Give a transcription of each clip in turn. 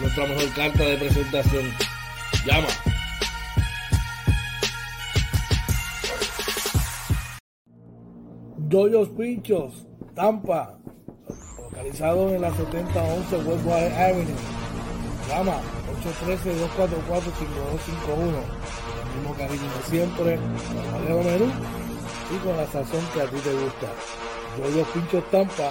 nuestra mejor carta de presentación. Llama. Doyos Pinchos, Tampa, localizado en la 7011 Westwater Avenue. Llama 813-244-5251. El mismo cariño de siempre, con Menú y con la sazón que a ti te gusta. Doyos Pinchos Tampa,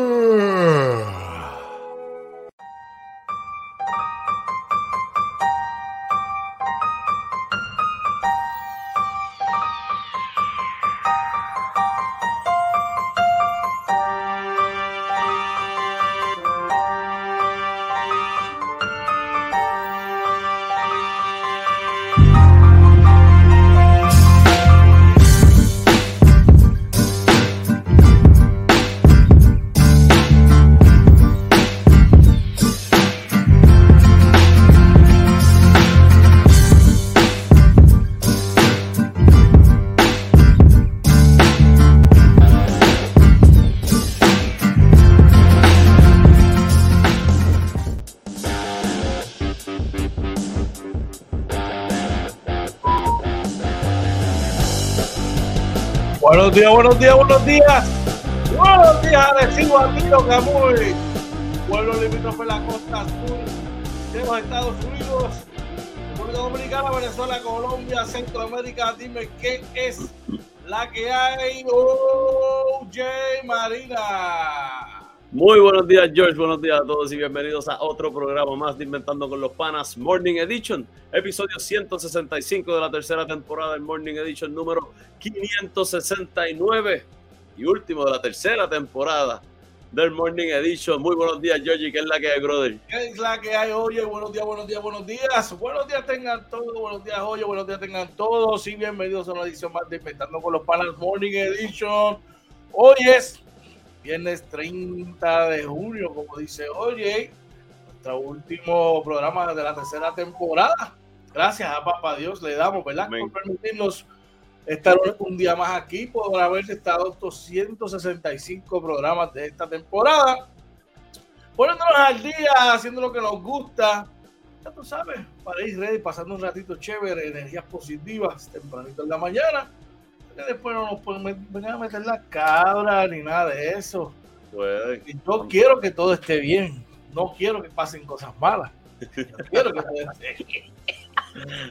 Buenos días, buenos días, buenos días. Buenos días, Arecibo, Antilo, Camuy. Pueblo limítrofe la costa sur de los Estados Unidos. República Dominicana, Venezuela, Colombia, Centroamérica. Dime qué es la que hay. OJ Marina. Muy buenos días, George. Buenos días a todos y bienvenidos a otro programa más de Inventando con los Panas Morning Edition, episodio 165 de la tercera temporada del Morning Edition número 569 y último de la tercera temporada del Morning Edition. Muy buenos días, George. ¿Qué es la que hay, brother? ¿Qué es la que hay? Oye, buenos días, buenos días, buenos días. Buenos días tengan todos, buenos días, oye, buenos días tengan todos y bienvenidos a una edición más de Inventando con los Panas Morning Edition. Hoy es viernes 30 de junio, como dice Oye, nuestro último programa de la tercera temporada. Gracias a Papá Dios le damos, ¿verdad? Amén. Por permitirnos estar un día más aquí, por haber estado 265 programas de esta temporada. Poniéndonos al día, haciendo lo que nos gusta. Ya tú sabes, para ir ready, pasando un ratito chévere, energías positivas, tempranito en la mañana que después no nos pueden venir a meter la cabra ni nada de eso. Puede. Yo quiero que todo esté bien. No quiero que pasen cosas malas. Yo quiero que todo esté bien.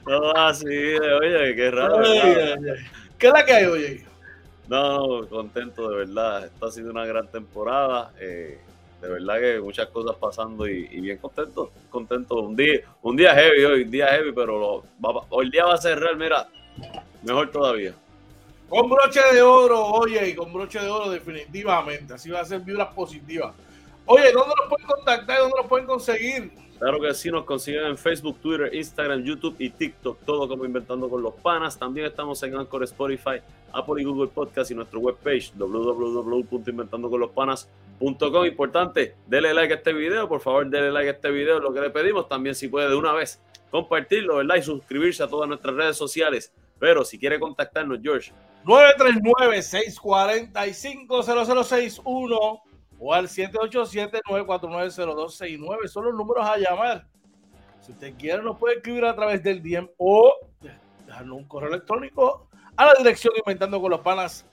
No, así, oye, qué raro. Ay. ¿Qué es la que hay hoy? No, contento de verdad. Esta ha sido una gran temporada. eh, de verdad que muchas cosas pasando y, y bien contento. Contento. Un día, un día heavy hoy, un día heavy, pero lo- va- hoy el día va a ser real, mira, mejor todavía. Con broche de oro, oye, y con broche de oro definitivamente. Así va a ser vibras positivas. Oye, ¿dónde nos pueden contactar? ¿Dónde nos pueden conseguir? Claro que sí, nos consiguen en Facebook, Twitter, Instagram, YouTube y TikTok, todo como Inventando con los Panas. También estamos en Anchor, Spotify, Apple y Google Podcast y nuestra webpage www.inventandoconlospanas.com. Importante, dele like a este video, por favor, dele like a este video, lo que le pedimos. También si puede de una vez compartirlo, ¿verdad? Y suscribirse a todas nuestras redes sociales. Pero si quiere contactarnos, George. 939-645-0061 o al 787-949-0269. Son los números a llamar. Si usted quiere, nos puede escribir a través del DM o dejarnos un correo electrónico a la dirección inventando con los panas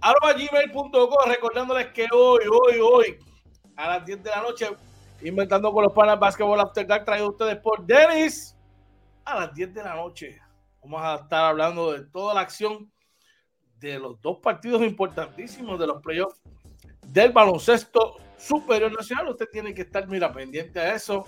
arroba gmail.com recordándoles que hoy, hoy, hoy a las 10 de la noche inventando con los panas Basketball After Dark traído ustedes por Dennis a las 10 de la noche vamos a estar hablando de toda la acción de los dos partidos importantísimos de los playoffs del baloncesto superior nacional. Usted tiene que estar, mira, pendiente a eso,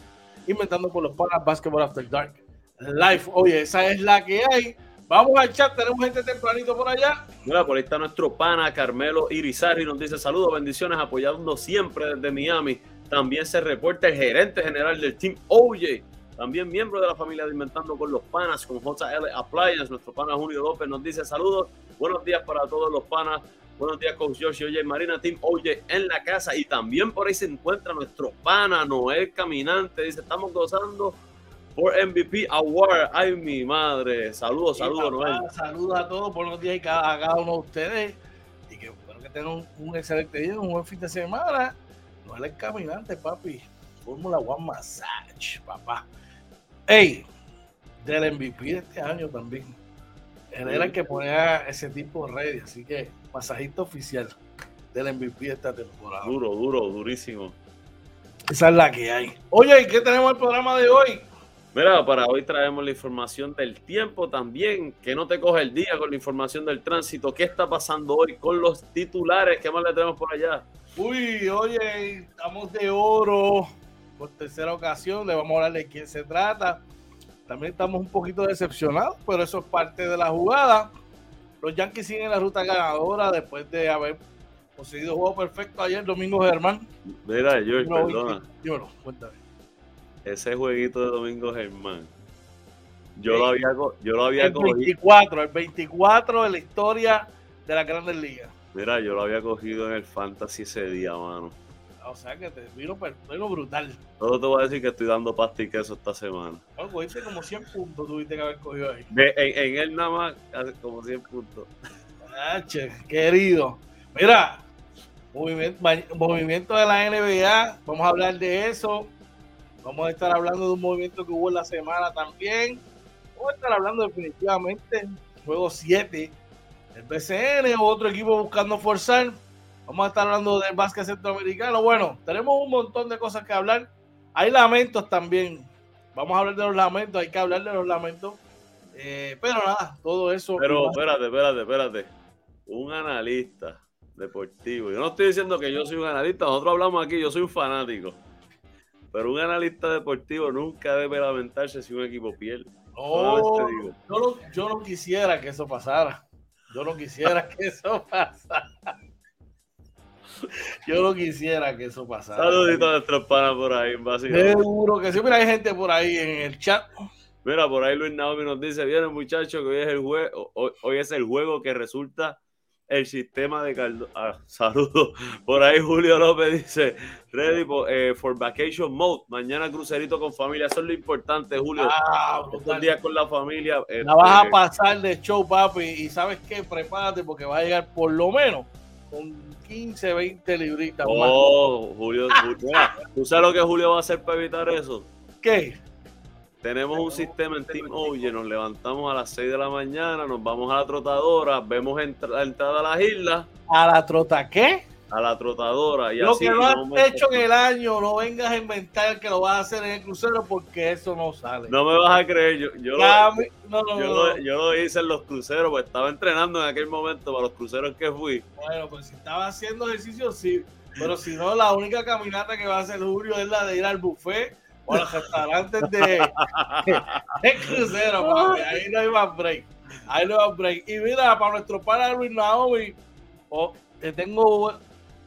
inventando por los panas Basketball After Dark Live. Oye, esa es la que hay. Vamos al chat, tenemos gente tempranito por allá. Mira, por ahí está nuestro pana Carmelo Irizarri, nos dice saludos, bendiciones, apoyando siempre desde Miami. También se reporta el gerente general del Team OJ, también miembro de la familia de Inventando con los Panas, con JL Appliance. Nuestro pana Julio López nos dice saludos, buenos días para todos los panas Buenos días, Coach Josh Oye, Marina Team Oye en la casa. Y también por ahí se encuentra nuestro pana Noel Caminante. Dice: Estamos gozando por MVP Award. Ay, mi madre. Saludos, saludos, Noel. Saludos a todos. Buenos días a cada, uno de ustedes. Y que espero que tengan un, excelente día, un buen fin de semana. Noel Caminante, papi. Fórmula One Massage, papá. Ey, del MVP de este año también. Él era el que ponía ese tipo de redes, así que masajista oficial del MVP de esta temporada. Duro, duro, durísimo. Esa es la que hay. Oye, ¿y qué tenemos el programa de hoy? Mira, para hoy traemos la información del tiempo también, que no te coge el día con la información del tránsito. ¿Qué está pasando hoy con los titulares? ¿Qué más le tenemos por allá? Uy, oye, estamos de oro por tercera ocasión. Le vamos a hablar de quién se trata. También estamos un poquito decepcionados, pero eso es parte de la jugada. Los Yankees siguen la ruta ganadora después de haber conseguido juego perfecto ayer, Domingo Germán. Mira, George, perdona. Yo no, cuéntame. Ese jueguito de Domingo Germán. Yo lo había, yo lo había el 24, el 24 de la historia de la Grandes Ligas. Mira, yo lo había cogido en el Fantasy ese día, mano. O sea que te vino, vino brutal. Todo te voy a decir que estoy dando pasta y queso esta semana. Bueno, cogiste como 100 puntos, tuviste que haber cogido ahí. en, en, él nada más, como 100 puntos. Ah, querido. Mira, movimiento, movimiento de la NBA, vamos a hablar de eso. Vamos a estar hablando de un movimiento que hubo en la semana también. Vamos a estar hablando definitivamente juego 7 el BCN, otro equipo buscando forzar. Vamos a estar hablando del básquet centroamericano. Bueno, tenemos un montón de cosas que hablar. Hay lamentos también. Vamos a hablar de los lamentos. Hay que hablar de los lamentos. Eh, pero nada, todo eso. Pero espérate, espérate, espérate. Un analista deportivo. Yo no estoy diciendo que yo soy un analista. Nosotros hablamos aquí, yo soy un fanático. Pero un analista deportivo nunca debe lamentarse si un equipo pierde. yo, no, yo no quisiera que eso pasara. Yo no quisiera que eso pasara. Yo no quisiera que eso pasara. Saluditos a nuestros panas por ahí, básicamente. Seguro que siempre hay gente por ahí en el chat. Mira, por ahí Luis Naomi nos dice, viene muchachos, que hoy es el juego, hoy, es el juego que resulta el sistema de caldo. Ah, saludos. Por ahí Julio López dice, ready eh, for, vacation mode. Mañana crucerito con familia. Eso es lo importante, Julio. Ah, Estos días con la familia. la vas a este, pasar de show, papi. Y sabes qué, prepárate porque va a llegar por lo menos con 15, 20 libritas. Oh, Julio, ¿tú sabes lo que Julio va a hacer para evitar eso? ¿Qué? Tenemos un sistema en Team Oye, nos levantamos a las 6 de la mañana, nos vamos a la trotadora, vemos la entrada a las islas. ¿A la trota qué? A la trotadora. Y lo que no has hecho en el año, no vengas a inventar que lo vas a hacer en el crucero porque eso no sale. No me vas a creer, yo, yo, lo, hice en los cruceros, pues estaba entrenando en aquel momento para los cruceros que fui. Bueno, pues si estaba haciendo ejercicio, sí. Pero si no, la única caminata que va a hacer Julio es la de ir al buffet o a los restaurantes de, de crucero, Ahí no hay más break. Ahí no hay más break. Y mira, para nuestro padre Luis Naomi, oh, te tengo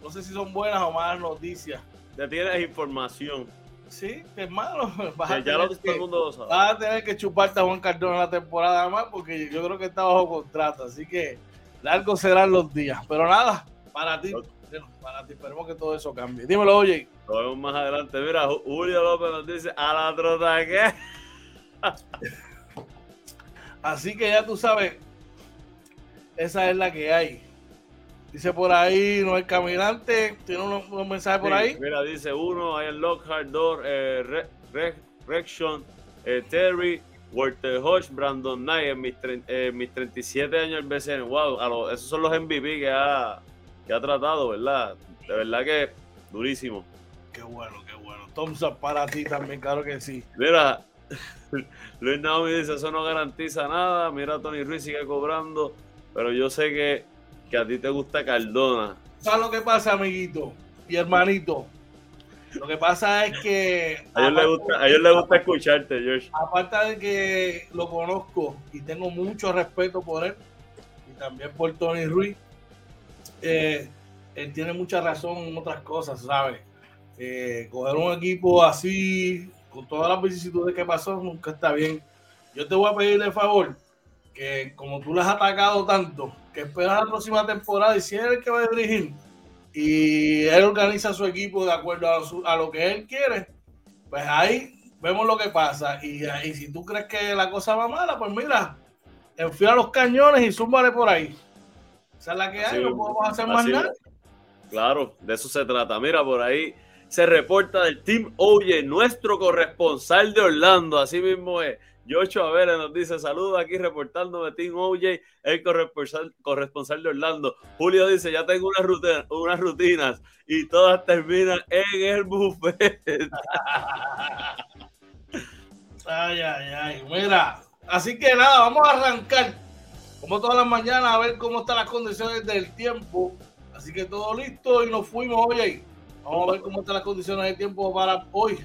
no sé si son buenas o malas noticias. ya tienes información. Sí, hermano. Vas, Ya, a, ya tener lo, todo que, el mundo lo sabe. vas a tener que chuparte a Juan Cardona la temporada más porque yo creo que está bajo contrato. Así que largos serán los días. Pero nada, para ti. Para ti, esperemos que todo eso cambie. Dímelo, oye. Lo vemos más adelante. Mira, Ju- Julio López nos dice, a la trota que. Así que ya tú sabes, esa es la que hay. Dice por ahí, no el caminante, tiene unos, unos mensajes por ahí. Mira, dice uno, hay el Lockhart, Door, eh, Re- Re- Rexon, eh, Terry, Walter Hodge, Brandon Knight en mis, eh, mis 37 años el BCN. Wow, a lo- esos son los MVP que ha, que ha tratado, ¿verdad? De verdad que durísimo. Qué bueno, qué bueno. Thumbs up para ti también, claro que sí. Mira, Luis Naomi dice, eso no garantiza nada. Mira, Tony Ruiz sigue cobrando, pero yo sé que, que a ti te gusta Cardona. ¿Sabes lo que pasa, amiguito y hermanito? Lo que pasa es que. A ellos, les gusta, a ellos les gusta escucharte, George. aparte de que lo conozco y tengo mucho respeto por él y también por Tony Ruiz, eh, él tiene mucha razón en otras cosas, ¿sabes? Eh, coger un equipo así, con todas las vicisitudes que pasó, nunca está bien. Yo te voy a pedirle el favor que, como tú le has atacado tanto, que esperas la próxima temporada y si él es el que va a dirigir y él organiza su equipo de acuerdo a, su- a lo que él quiere, pues ahí vemos lo que pasa. Y, y si tú crees que la cosa va mala, pues mira, enfila los cañones y zúmbale por ahí. Esa es la que hay, Sí, no podemos hacer más así nada. Claro, de eso se trata. Mira, por ahí se reporta del Team Oye, nuestro corresponsal de Orlando. Así mismo es. Yocho Avera nos dice saludos aquí reportando de Team OJ, el corresponsal, corresponsal de Orlando. Julio dice, ya tengo unas, rutina- unas rutinas y todas terminan en el buffet. Ay, ay, ay. Mira, así que nada, vamos a arrancar. Como todas las mañanas, a ver cómo están las condiciones del tiempo. Así que todo listo y nos fuimos, oye. Vamos a ver cómo están las condiciones del tiempo para hoy.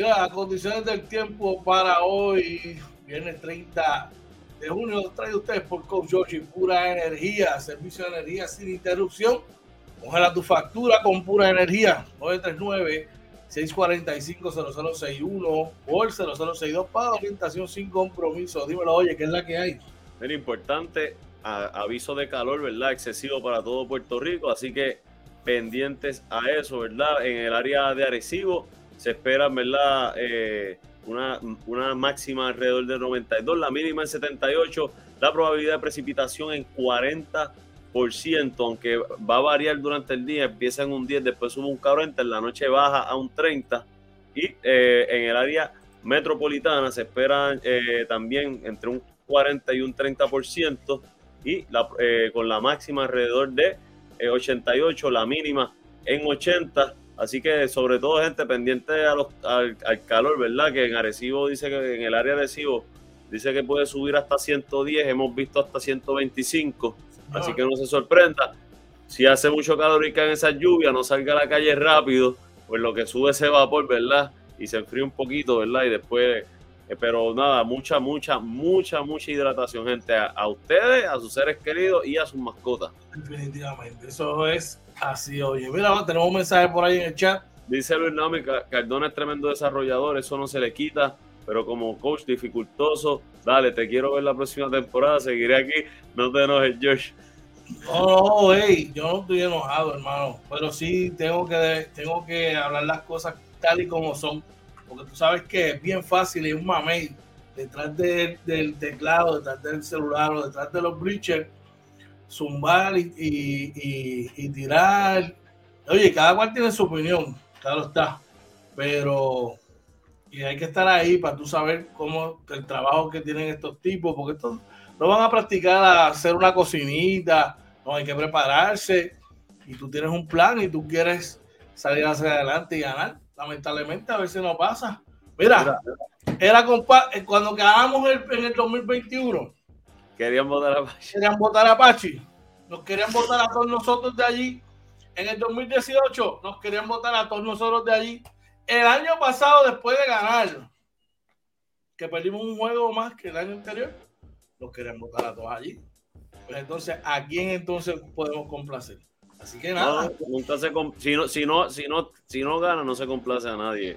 Mira, las condiciones del tiempo para hoy, viernes 30 de junio, trae ustedes por Coach Yoshi, pura energía, servicio de energía sin interrupción. Congela tu factura con pura energía. 939-645-0061 o el 0062 para orientación sin compromiso. Dímelo, oye, ¿qué es la que hay? Mira, importante, aviso de calor, ¿verdad? Excesivo para todo Puerto Rico, así que pendientes a eso, ¿verdad? En el área de Arecibo se espera. Eh, una, una máxima alrededor de 92, la mínima en 78, la probabilidad de precipitación en 40%, aunque va a variar durante el día, empieza en un 10, después sube un 40, en la noche baja a un 30 y eh, en el área metropolitana se esperan eh, también entre un 40 y un 30% y la, eh, con la máxima alrededor de eh, 88, la mínima en 80. Así que sobre todo gente pendiente a los- al, al calor, ¿verdad? Que en Arecibo dice que en el área de Arecibo dice que puede subir hasta 110, hemos visto hasta 125, así que no se sorprenda. Si hace mucho calor y caen esas lluvias, no salga a la calle rápido, pues lo que sube ese vapor, ¿verdad? Y se enfría un poquito, ¿verdad? Y después pero nada, mucha, mucha, mucha, mucha hidratación, gente. A, a ustedes, a sus seres queridos y a sus mascotas. Definitivamente, eso es así, oye. Mira, tenemos un mensaje por ahí en el chat. Dice Luis Naomi, Ca- Cardona es tremendo desarrollador, eso no se le quita, pero como coach dificultoso, dale, te quiero ver la próxima temporada, seguiré aquí, no te enojes, Josh. No, no, hey, yo no estoy enojado, hermano, pero sí tengo que, tengo que hablar las cosas tal y como son, porque tú sabes que es bien fácil y un mamey detrás de- del teclado, detrás del celular o detrás de los bleachers, zumbar y- y tirar. Oye, cada cual tiene su opinión, claro está, pero y hay que estar ahí para tú saber cómo el trabajo que tienen estos tipos, porque estos no van a practicar a hacer una cocinita, no hay que prepararse y tú tienes un plan y tú quieres salir hacia adelante y ganar. Lamentablemente a veces no pasa. Mira, era compa eh, cuando ganamos el- en el 2021, Querían votar a Pachi. querían votar a Pachi, nos querían votar a todos nosotros de allí. En el 2018 nos querían votar a todos nosotros de allí. El año pasado, después de ganar, que perdimos un juego más que el año anterior, nos querían votar a todos allí. pues entonces, ¿a quién entonces podemos complacer? Así que nada. nunca se si no, si no, si no, si no gana, no se complace a nadie.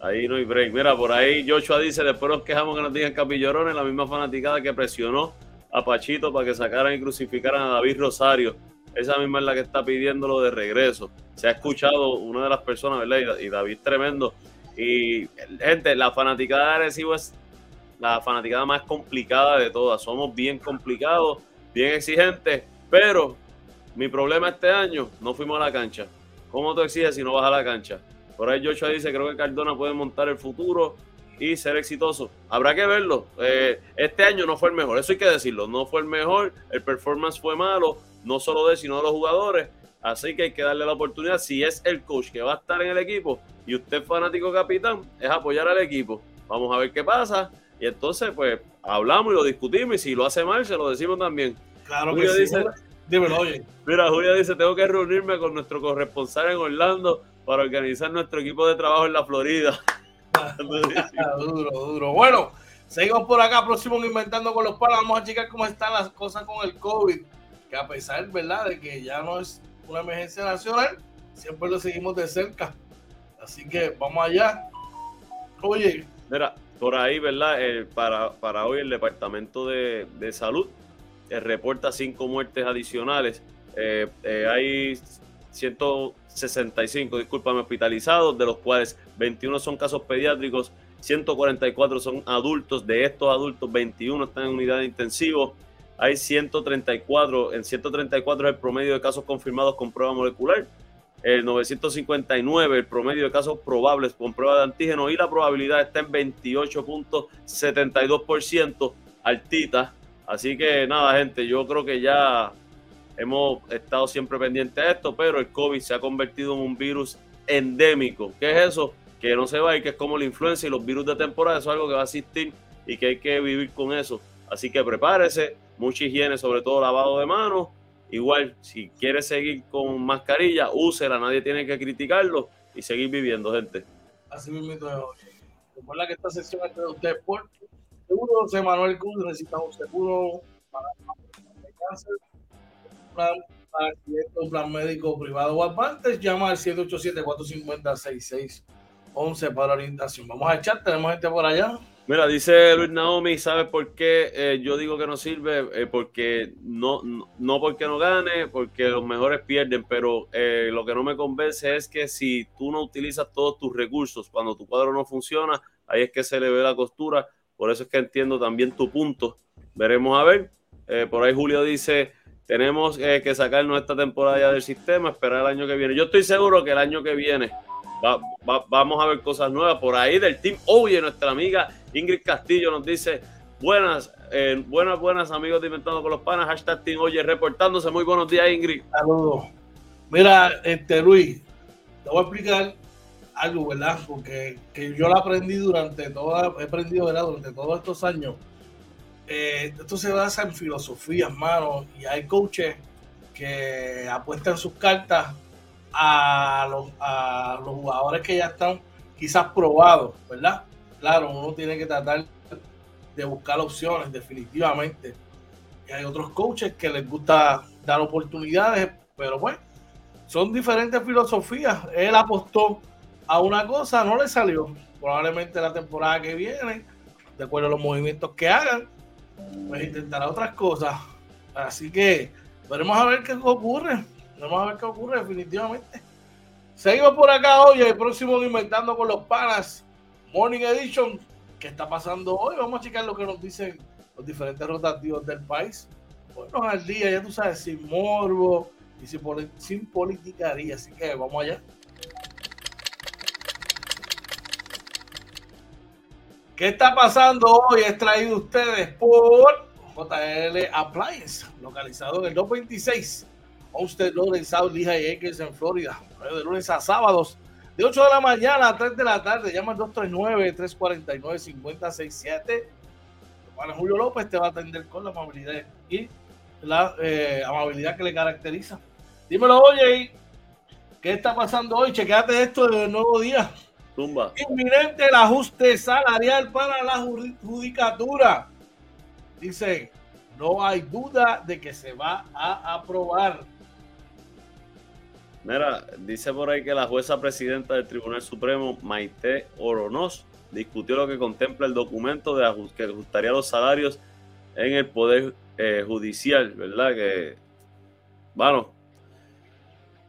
Ahí no hay break. Mira, por ahí Joshua dice, después nos quejamos que nos digan capillorones, la misma fanaticada que presionó a Pachito para que sacaran y crucificaran a David Rosario. Esa misma es la que está pidiéndolo de regreso. Se ha escuchado una de las personas, ¿verdad? Y David tremendo. Y gente, la fanaticada de Arecibo es la fanaticada más complicada de todas. Somos bien complicados, bien exigentes, pero mi problema este año, no fuimos a la cancha. ¿Cómo tú exiges si no vas a la cancha? Por ahí Joshua dice, creo que Cardona puede montar el futuro y ser exitoso. Habrá que verlo. Eh, este año no fue el mejor, eso hay que decirlo. No fue el mejor, el performance fue malo, no solo de él, sino de los jugadores. Así que hay que darle la oportunidad. Si es el coach que va a estar en el equipo y usted fanático capitán, es apoyar al equipo. Vamos a ver qué pasa. Y entonces, pues, hablamos y lo discutimos. Y si lo hace mal, se lo decimos también. Claro que sí. Dímelo, oye. Mira, Julia dice: Tengo que reunirme con nuestro corresponsal en Orlando para organizar nuestro equipo de trabajo en la Florida. duro, duro. Bueno, seguimos por acá, próximo Inventando con los Palos. Vamos a checar cómo están las cosas con el COVID. Que a pesar, ¿verdad?, de que ya no es una emergencia nacional, siempre lo seguimos de cerca. Así que vamos allá. Oye. Mira, por ahí, ¿verdad? para, para hoy el Departamento de, de Salud eh, reporta cinco muertes adicionales. Eh, eh, hay 165, discúlpame, hospitalizados, de los cuales 21 son casos pediátricos, 144 son adultos. De estos adultos, 21 están en unidad de intensivo. Hay 134, en 134 es el promedio de casos confirmados con prueba molecular. El 959, el promedio de casos probables con prueba de antígeno y la probabilidad está en 28.72%, altita. Así que nada, gente, yo creo que ya hemos estado siempre pendientes de esto, pero el COVID se ha convertido en un virus endémico. ¿Qué es eso? Que no se va y que es como la influenza y los virus de temporada, eso es algo que va a existir y que hay que vivir con eso. Así que prepárese, mucha higiene, sobre todo lavado de manos. Igual, si quiere seguir con mascarilla, úsela, nadie tiene que criticarlo y seguir viviendo, gente. Así mismo, recuerda que esta sesión es de usted por seguro, José Manuel Cruz, necesitamos seguro para el cáncer plan, un plan médico privado o llama al 787-450-6611 para orientación. Vamos a echar, tenemos gente por allá. Mira, dice Luis Naomi, ¿sabes por qué eh, yo digo que no sirve? Eh, porque no, no, porque no gane, porque los mejores pierden, pero eh, lo que no me convence es que si tú no utilizas todos tus recursos, cuando tu cuadro no funciona, ahí es que se le ve la costura. Por eso es que entiendo también tu punto. Veremos a ver. por ahí Julio dice, tenemos eh, que sacarnos esta temporada ya del sistema, esperar el año que viene. Yo estoy seguro que el año que viene vamos a ver cosas nuevas por ahí del team. Oye, nuestra amiga Ingrid Castillo nos dice, buenas, eh, buenas, buenas amigos de Inventando con los Panas, hashtag Team Oye, reportándose. Muy buenos días, Ingrid. Saludos. Mira, este Luis, te voy a explicar algo, ¿verdad? Porque que yo lo aprendí durante toda, he aprendido, ¿verdad? Durante todos estos años eh, esto se basa en filosofía, hermano, y hay coaches que apuestan sus cartas a los, a los jugadores que ya están quizás probados, ¿verdad? Claro, uno tiene que tratar de buscar opciones, definitivamente. Y hay otros coaches que les gusta dar oportunidades, pero bueno, son diferentes filosofías. Él apostó a una cosa, no le salió. Probablemente la temporada que viene, de acuerdo a los movimientos que hagan, pues intentará otras cosas. Así que veremos a ver qué ocurre. Vamos a ver qué ocurre definitivamente. Seguimos por acá hoy, el próximo Inventando con los Panas, Morning Edition. ¿Qué está pasando hoy? Vamos a checar lo que nos dicen los diferentes rotativos del país. Bueno, al día, ya tú sabes, sin morbo y sin, sin politicaría. Así que vamos allá. ¿Qué está pasando hoy? Es traído ustedes por JL Appliance, localizado en el 226 Homestead Road en South Lehigh en Florida. De lunes a sábados, de 8 de la mañana a 3 de la tarde. Llama al 239-349-5067. Juan Julio López te va a atender con la amabilidad y la eh, amabilidad que le caracteriza. Dímelo, oye, ¿qué está pasando hoy? Chequéate esto del nuevo día. Tumba. Inminente el ajuste salarial para la judicatura. Dice, No hay duda de que se va a aprobar. Mira, dice por ahí que la jueza presidenta del Tribunal Supremo, Maite Oronos, discutió lo que contempla el documento de que ajustaría los salarios en el Poder eh, Judicial, ¿verdad? Que, bueno,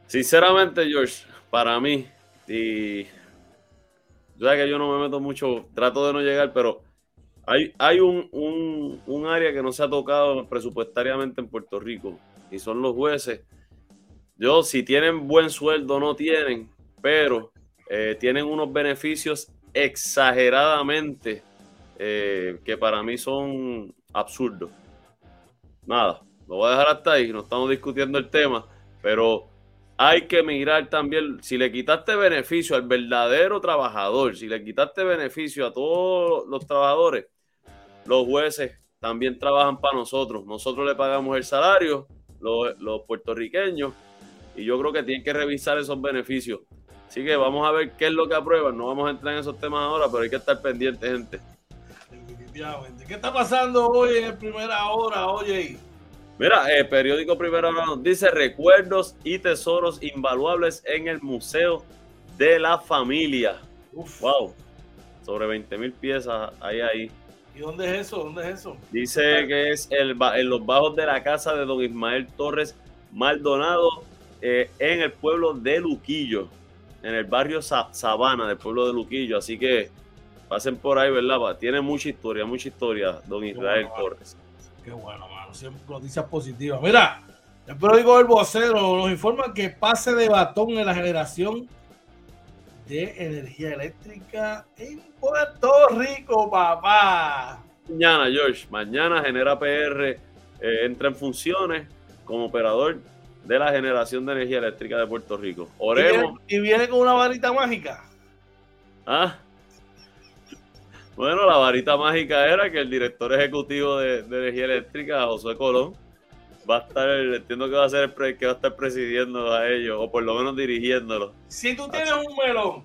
sinceramente, George, para mí, y ya que yo no me meto mucho, trato de no llegar, pero hay, hay un, un, un área que no se ha tocado presupuestariamente en Puerto Rico, y son los jueces yo, si tienen buen sueldo, no tienen, pero eh, tienen unos beneficios exageradamente eh, que para mí son absurdos. Nada, lo voy a dejar hasta ahí, no estamos discutiendo el tema, pero hay que mirar también, si le quitaste beneficio al verdadero trabajador, si le quitaste beneficio a todos los trabajadores, los jueces también trabajan para nosotros. Nosotros le pagamos el salario, los, los puertorriqueños, y yo creo que tienen que revisar esos beneficios. Así que vamos a ver qué es lo que aprueban. No vamos a entrar en esos temas ahora, pero hay que estar pendiente, gente. ¿Qué está pasando hoy en primera hora, oye? Mira, el periódico Primera Hora nos dice recuerdos y tesoros invaluables en el Museo de la Familia. Uf. Wow. Sobre 20 mil piezas hay ahí. ¿Y dónde es eso? ¿Dónde es eso? Dice que es el, en los bajos de la casa de don Ismael Torres Maldonado, eh, en el pueblo de Luquillo, en el barrio Sabana del pueblo de Luquillo. Así que pasen por ahí, ¿verdad? Tiene mucha historia, mucha historia, don Israel Torres. Qué bueno. Siempre noticias positivas. Mira, el periódico El Vocero nos informa que pase de batón en la generación de energía eléctrica en Puerto Rico, papá. Mañana, George, mañana Genera PR eh, entra en funciones como operador de la generación de energía eléctrica de Puerto Rico. Oremos. ¿Y viene, con una varita mágica? Ah. Bueno, la varita mágica era que el director ejecutivo de, energía eléctrica, José Colón, va a estar, entiendo que va a ser el que va a estar presidiendo a ellos, o por lo menos dirigiéndolo. Si tú tienes un melón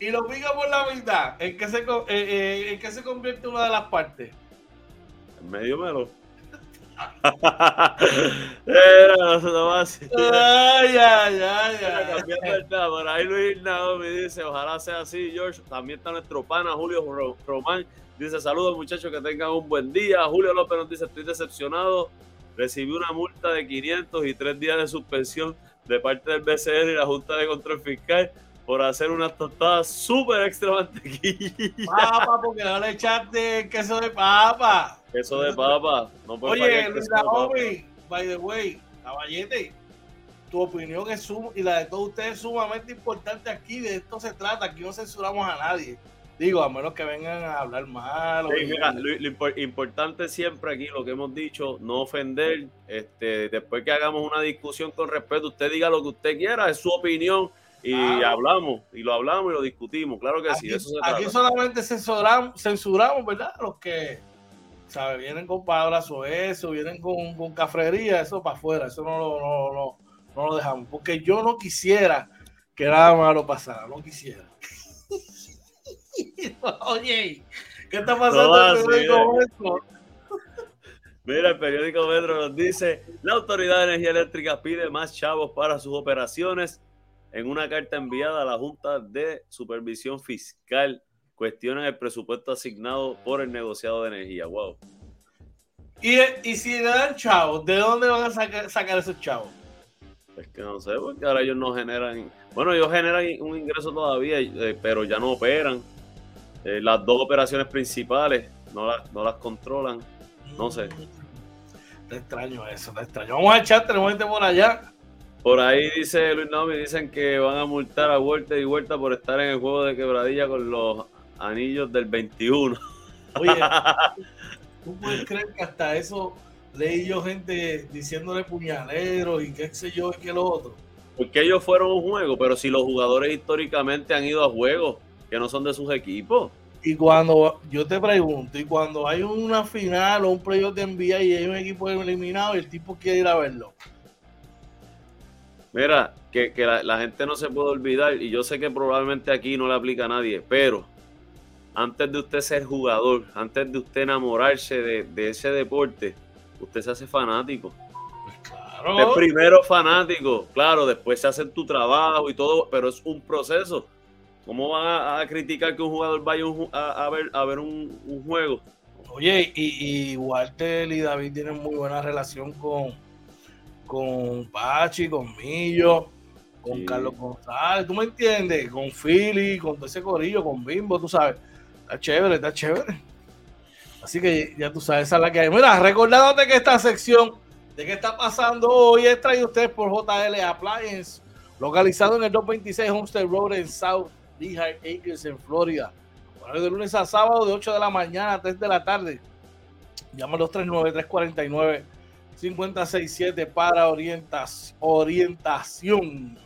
y lo pica por la mitad, ¿en qué se, eh, eh, ¿en qué se convierte una de las partes? En medio melón. Era, no Ay, ay, ay, ay. Por ahí Luis Naomi dice, ojalá sea así, George. También está nuestro pana Julio Román. Dice, saludos muchachos, que tengan un buen día. Julio López nos dice, estoy decepcionado. Recibí una multa de 500 y tres días de suspensión de parte del BCR y la Junta de Control Fiscal por hacer unas tostadas súper extra mantequilla. Papa, porque no le echaste queso de papa. Queso de papa. No Oye, Luis Naomi, by the way, caballete, tu opinión es y la de todos ustedes es sumamente importante aquí. De esto se trata. Aquí no censuramos a nadie. Digo, a menos que vengan a hablar mal. Sí, mira, lo, importante siempre aquí, lo que hemos dicho, no ofender. Este, después que hagamos una discusión con respeto, usted diga lo que usted quiera, es su opinión y hablamos, y lo hablamos y lo discutimos, claro que sí. aquí solamente censuramos, censuramos, ¿verdad? Los que, ¿sabe? Vienen con palabras o eso, vienen con, con cafrería, eso para afuera, eso no lo, no, no, no lo dejamos, porque yo no quisiera que nada malo pasara, no quisiera. Oye, ¿qué está pasando el periódico Metro? Mira, el periódico Metro nos dice, la Autoridad de Energía Eléctrica pide más chavos para sus operaciones en una carta enviada a la Junta de Supervisión Fiscal, cuestionan el presupuesto asignado por el negociado de energía. Wow. Y, y si le dan chavos, ¿de dónde van a sacar, esos chavos? Es que no sé, porque ahora ellos no generan. Bueno, ellos generan un ingreso todavía, eh, pero ya no operan. Eh, las dos operaciones principales no, no las controlan. No sé. Te extraño eso, te extraño. Vamos a echar, tenemos gente por allá. Por ahí dice Luis Naomi, dicen que van a multar a vuelta y vuelta por estar en el juego de quebradilla con los anillos del 21. Oye, ¿tú puedes creer que hasta eso leí yo gente diciéndole puñaleros y qué sé yo y qué lo otro? Porque ellos fueron un juego, pero si los jugadores históricamente han ido a juegos que no son de sus equipos. Y cuando yo te pregunto, y cuando hay una final o un playoff de NBA y hay un equipo eliminado y el tipo quiere ir a verlo, Mira, que, la, gente no se puede olvidar, y yo sé que probablemente aquí no le aplica a nadie, pero antes de usted ser jugador, antes de usted enamorarse de, ese deporte, usted se hace fanático. Pues claro. primero fanático, claro, después se hace tu trabajo y todo, pero es un proceso. ¿Cómo van a, criticar que un jugador vaya a, ver, a ver un, juego? Oye, y, Walter y David tienen muy buena relación con, con Pachi, con Millo, con Carlos González, ¿tú me entiendes? Con Philly, con todo ese corillo, con Bimbo, tú sabes. Está chévere, está chévere. Así que ya tú sabes, esa es la que hay. Mira, recordándote que esta sección de qué está pasando hoy es traído ustedes por JL Appliance, localizado en el 226 Homestead Road en South Lehigh Acres en Florida. De lunes a sábado de 8 de la mañana a 3 de la tarde. Llama a los 393-49-567 para orientas, orientación.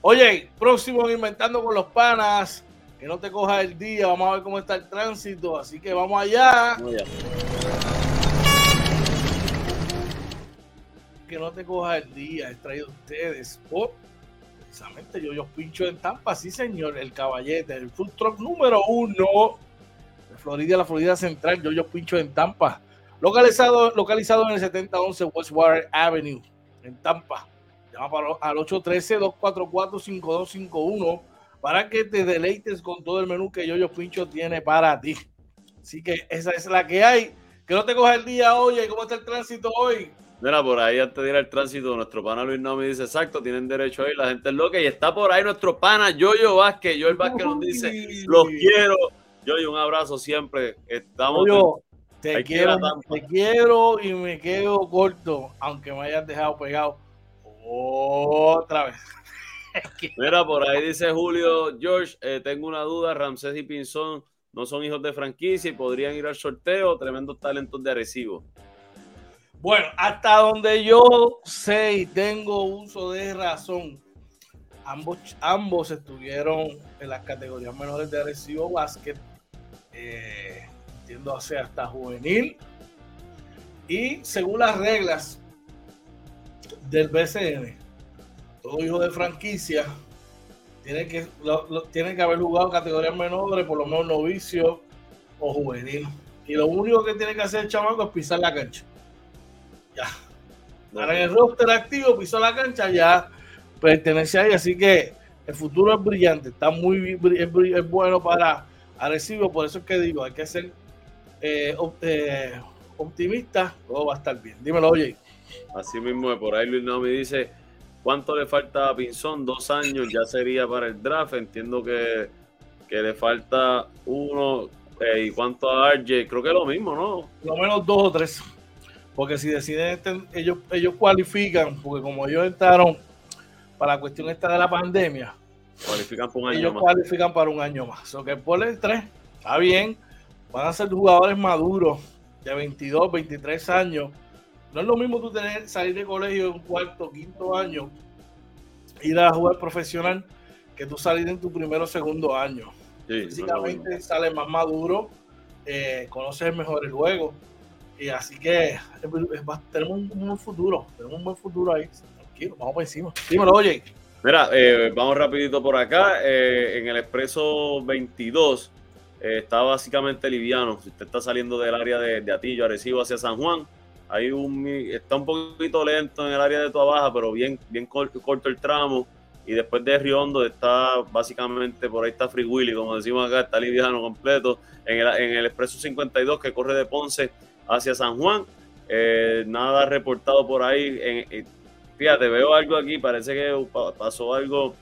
Oye, próximo Inventando con los Panas. Que no te coja el día. Vamos a ver cómo está el tránsito. Así que vamos allá. Que no te coja el día. He traído ustedes por precisamente yo, yo pincho en Tampa, sí señor, el caballete, el food truck número uno de Florida, la Florida Central, yo, yo pincho en Tampa, localizado, localizado en el 7011 Westwater Avenue, en Tampa. Llama para, al 813-244-5251 para que te deleites con todo el menú que yo, yo pincho tiene para ti. Así que esa es la que hay. Que no te coja el día hoy. ¿Cómo está el tránsito hoy? Mira, por ahí antes de ir al tránsito, nuestro pana Luis me dice, exacto, tienen derecho ahí, la gente es loca. Y está por ahí nuestro pana Yoyo Vázquez. Yoyo Vázquez nos dice, los quiero. Yoyo, un abrazo siempre. Estamos... Yo, te, quiero, te quiero y me quedo corto, aunque me hayas dejado pegado otra vez. Mira, por ahí dice Julio, George, eh, tengo una duda, Ramsés y Pinzón no son hijos de franquicia y podrían ir al sorteo, tremendos talentos de Arecibo. Bueno, hasta donde yo sé y tengo uso de razón, ambos, ambos estuvieron en las categorías menores de Arecibo Básquet, eh, entiendo hacer hasta juvenil. Y según las reglas del BCN, todo hijo de franquicia tiene que, tiene que haber jugado categorías menores, por lo menos novicio o juvenil. Y lo único que tiene que hacer el chamaco es pisar la cancha. Ya. Ahora en el roster activo, pisó la cancha, ya pertenece ahí. Así que el futuro es brillante, está muy es, bueno para Arecibo. Por eso es que digo, hay que ser eh, eh, optimista, todo va a estar bien. Dímelo, oye. Así mismo, por ahí Luis no me dice cuánto le falta a Pinzón, dos años ya sería para el draft. Entiendo que, que le falta uno. Eh, ¿Y cuánto a RJ? Creo que es lo mismo, ¿no? Lo menos dos o tres. Porque si deciden, este, ellos, ellos cualifican, porque como ellos entraron para la cuestión esta de la pandemia, cualifican por un año ellos cualifican para un año más. O que por el 3, está bien, van a ser jugadores maduros de 22, 23 años. No es lo mismo tú tener, salir de colegio en un cuarto, quinto año, ir a jugar profesional, que tú salir en tu primero o segundo año. Físicamente sales más maduro, eh, conoces mejor el juego y así que tenemos un, buen futuro, tenemos un buen futuro ahí. Tranquilo, vamos por encima. Dímelo, oye. Mira, eh, vamos rapidito por acá. Eh, en el expreso 22 eh, está básicamente liviano. Si usted está saliendo del área de, Atillo, Arecibo hacia San Juan, hay un, está un poquito lento en el área de Tua Baja, pero bien, bien corto, el tramo. Y después de Río Hondo está básicamente, por ahí está Free Willy, como decimos acá, está liviano completo. En el, en el expreso 52 que corre de Ponce hacia San Juan. Eh, nada reportado por ahí. En, fíjate, veo algo aquí, parece que pasó algo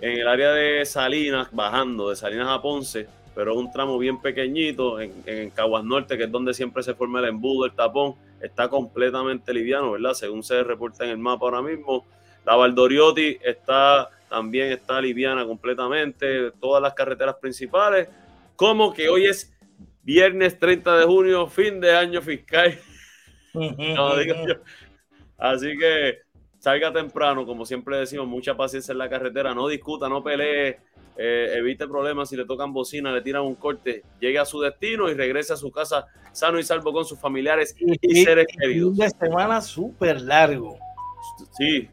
en el área de Salinas, bajando de Salinas a Ponce, pero un tramo bien pequeñito en, en Caguas Norte, que es donde siempre se forma el embudo, el tapón, está completamente liviano, ¿verdad? Según se reporta en el mapa ahora mismo. La Valdoriotti está también está liviana completamente, todas las carreteras principales, como que hoy es Viernes 30 de junio, fin de año fiscal. Así que salga temprano, como siempre decimos, mucha paciencia en la carretera, no discuta, no pelee, eh, evite problemas si le tocan bocina, le tiran un corte, llegue a su destino y regrese a su casa sano y salvo con sus familiares y, seres queridos. Un semana súper largo. Sí,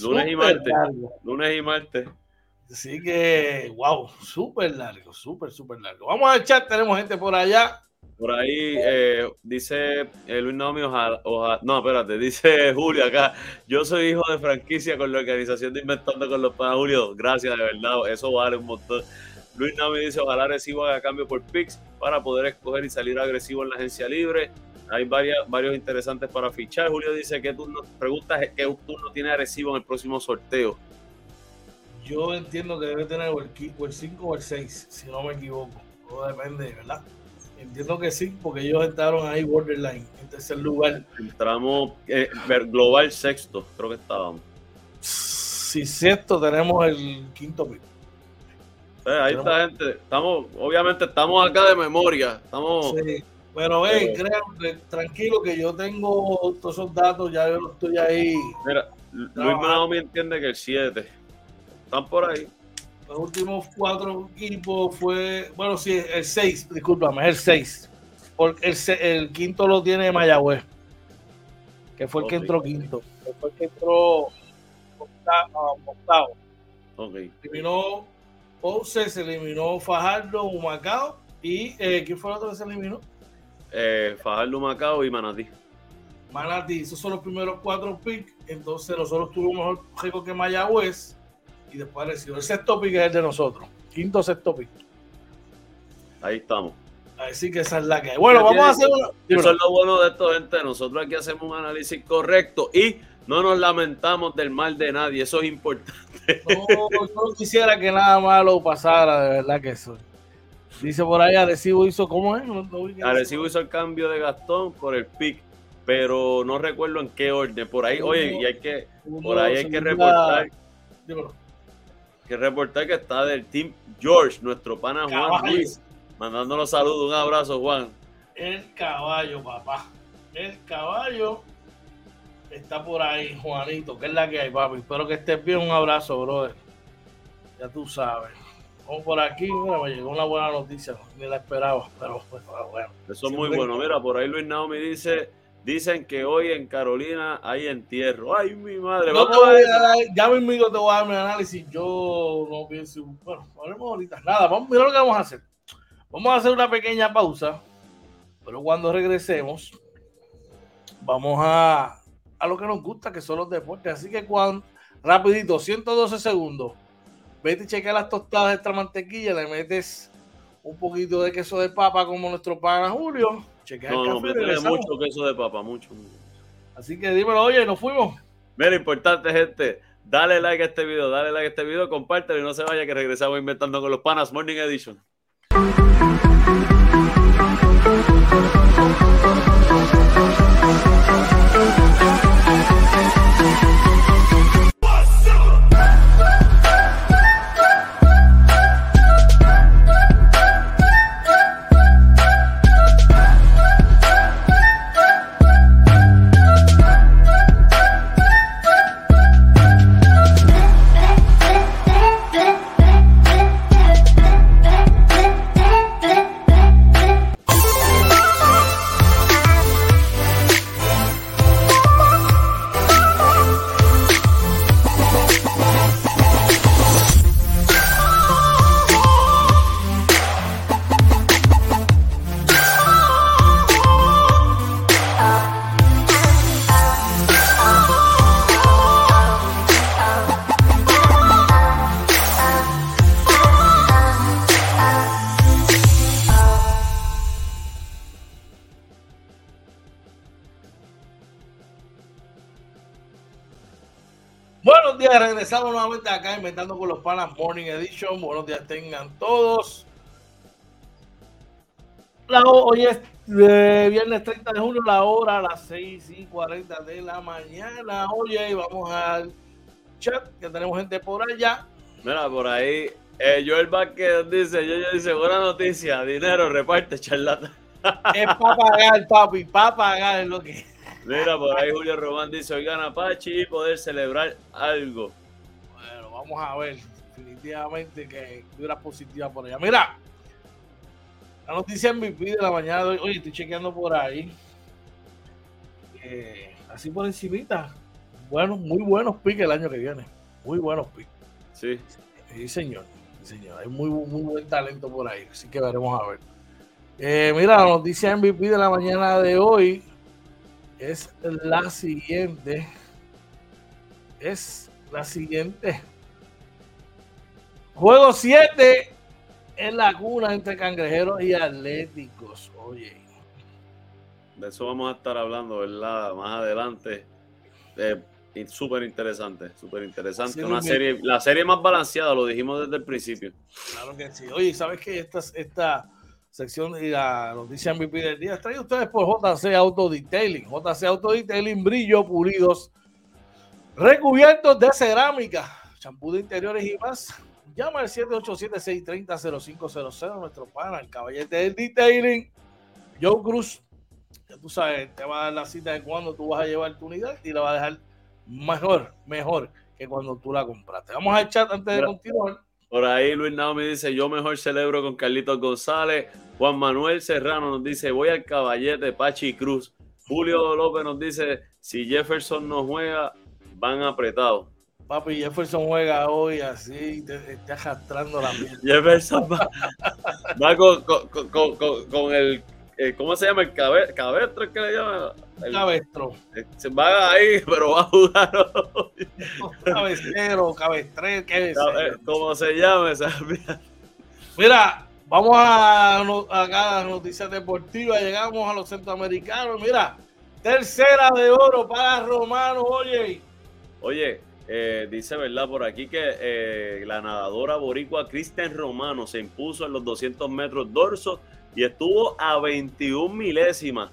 lunes y martes. Lunes y martes. Así que, wow, súper largo, súper, súper largo. Vamos al chat, tenemos gente por allá. Por ahí eh, dice eh, Luis Naomi, ojalá, no, espérate, dice Julio acá, yo soy hijo de franquicia con la organización de Inventando con los Panas Julio, gracias de verdad, eso vale un montón. Luis Naomi dice, ojalá reciba a cambio por Pix para poder escoger y salir agresivo en la agencia libre. Hay varias, varios interesantes para fichar. Julio dice que tú nos preguntas qué turno tiene agresivo en el próximo sorteo. Yo entiendo que debe tener el 5 o el 6, si no me equivoco. Todo depende, ¿verdad? Entiendo que sí, porque ellos entraron ahí borderline, en tercer lugar. Entramos eh, global sexto, creo que estábamos. Si sexto, tenemos el quinto pick. Eh, ahí está, gente. Estamos, obviamente, estamos acá de memoria. Estamos. Sí. Pero ven, eh, tranquilo que yo tengo todos esos datos, ya yo estoy ahí. Mira, Luis Naomi entiende que el 7. Están por ahí. Los últimos cuatro equipos fue, bueno, sí, el 6, discúlpame, el 6. Porque el, el, quinto lo tiene Mayagüez, que fue el que entró quinto. Que fue el que entró octavo. Okay. Eliminó Ponce, se eliminó Fajardo, Humacao y eh, ¿quién fue el otro que se eliminó? Eh, Fajardo, Humacao y Manatí. Manatí, esos son los primeros cuatro picks. Entonces nosotros tuvimos mejor récord que Mayagüez y después recibió el sexto pick es el de nosotros. Quinto sexto pick. Ahí estamos. Así que esa es la que hay. Bueno, vamos a hacer una. Eso es lo bueno de esto, gente. Nosotros aquí hacemos un análisis correcto y no nos lamentamos del mal de nadie. Eso es importante. No, no quisiera que nada malo pasara, de verdad que eso. Dice por ahí, Arecibo hizo, ¿cómo es? No, Arecibo hizo el cambio de Gastón por el pick, pero no recuerdo en qué orden. Por ahí, oye, y hay que, por ahí hay que reportar que reportar que está del team George, nuestro pana Juan Luis, mandándonos saludos, un abrazo Juan. El caballo, papá. El caballo está por ahí, Juanito, que es la que hay, papi. Espero que estés bien, un abrazo, brother. Ya tú sabes. Vamos por aquí, me llegó una buena noticia, ni la esperaba, pero pues, bueno. Eso es muy bueno. Mira, por ahí Luis Naomi dice Dicen que hoy en Carolina hay entierro. Ay, mi madre. No te voy a dar, ya mismo te voy a dar mi análisis. Yo no pienso. Bueno, hablemos ahorita. Nada, vamos, mira lo que vamos a hacer. Vamos a hacer una pequeña pausa. Pero cuando regresemos, vamos a, a lo que nos gusta, que son los deportes. Así que cuando, rapidito, 112 segundos. Vete y chequea las tostadas de esta mantequilla, le metes un poquito de queso de papa como nuestro pana Julio no, no, mucho queso de papa, mucho, Así que dímelo, oye, nos fuimos. Mira, importante, gente. Dale like a este video, dale like a este video, compártelo y no se vaya que regresamos inventando con los panas Morning Edition. Acá inventando con los panas Morning Edition. Buenos días tengan todos. La, hoy es eh, viernes 30 de junio, la hora a las 6 y 40 de la mañana. Oye, vamos al chat, que tenemos gente por allá. Mira, por ahí, eh, Joel Vázquez dice, yo, yo dice, buena noticia, dinero, reparte, charlata. Es para pagar, papi, para pagar es lo que Mira, por ahí Julio Román dice, oigan Apache y poder celebrar algo vamos a ver. Definitivamente que dura positiva por allá. Mira, la noticia MVP de la mañana de hoy. Oye, estoy chequeando por ahí. Eh, así por encimita. Bueno, muy buenos picks el año que viene. Muy buenos picks. Sí. Sí, señor. Sí, señor. Hay muy, muy buen talento por ahí. Así que veremos a ver. Eh, mira, la noticia MVP de la mañana de hoy es la siguiente. Es la siguiente. Juego 7 en la cuna entre cangrejeros y atléticos. Oye. De eso vamos a estar hablando, ¿verdad? Más adelante. Eh, súper interesante, súper interesante. Una serie, la serie más balanceada, lo dijimos desde el principio. Claro que sí. Oye, ¿sabes qué? Esta, esta sección y la noticia MVP del día traído ustedes por JC Auto Detailing. JC Auto Detailing, brillo, pulidos, recubiertos de cerámica, champú de interiores y más. Llama al 787-630-0500, nuestro pana, el caballete del detailing, Joe Cruz. Ya tú sabes, te va a dar la cita de cuando tú vas a llevar tu unidad y la va a dejar mejor, mejor que cuando tú la compraste. Vamos al chat antes de continuar. Por ahí Luis Naomi dice, yo mejor celebro con Carlitos González. Juan Manuel Serrano nos dice, voy al caballete Pachi Cruz. Julio López nos dice, si Jefferson no juega, van apretados. Papi, Jefferson juega hoy así, te, está arrastrando la mierda. Jefferson va, con, el, eh, ¿cómo se llama? El cabe, cabestro, ¿qué le llama? El, cabestro. Eh, se va ahí, pero va a jugar hoy. Cabecero, cabestrel, ¿qué es? Como se llame, Mira, vamos a, a las noticias deportivas, llegamos a los centroamericanos. Mira, tercera de oro para Romano, oye. Oye, eh, dice, ¿verdad? Por aquí que eh, la nadadora boricua Kristen Romano se impuso en los 200 metros dorso y estuvo a 21 milésimas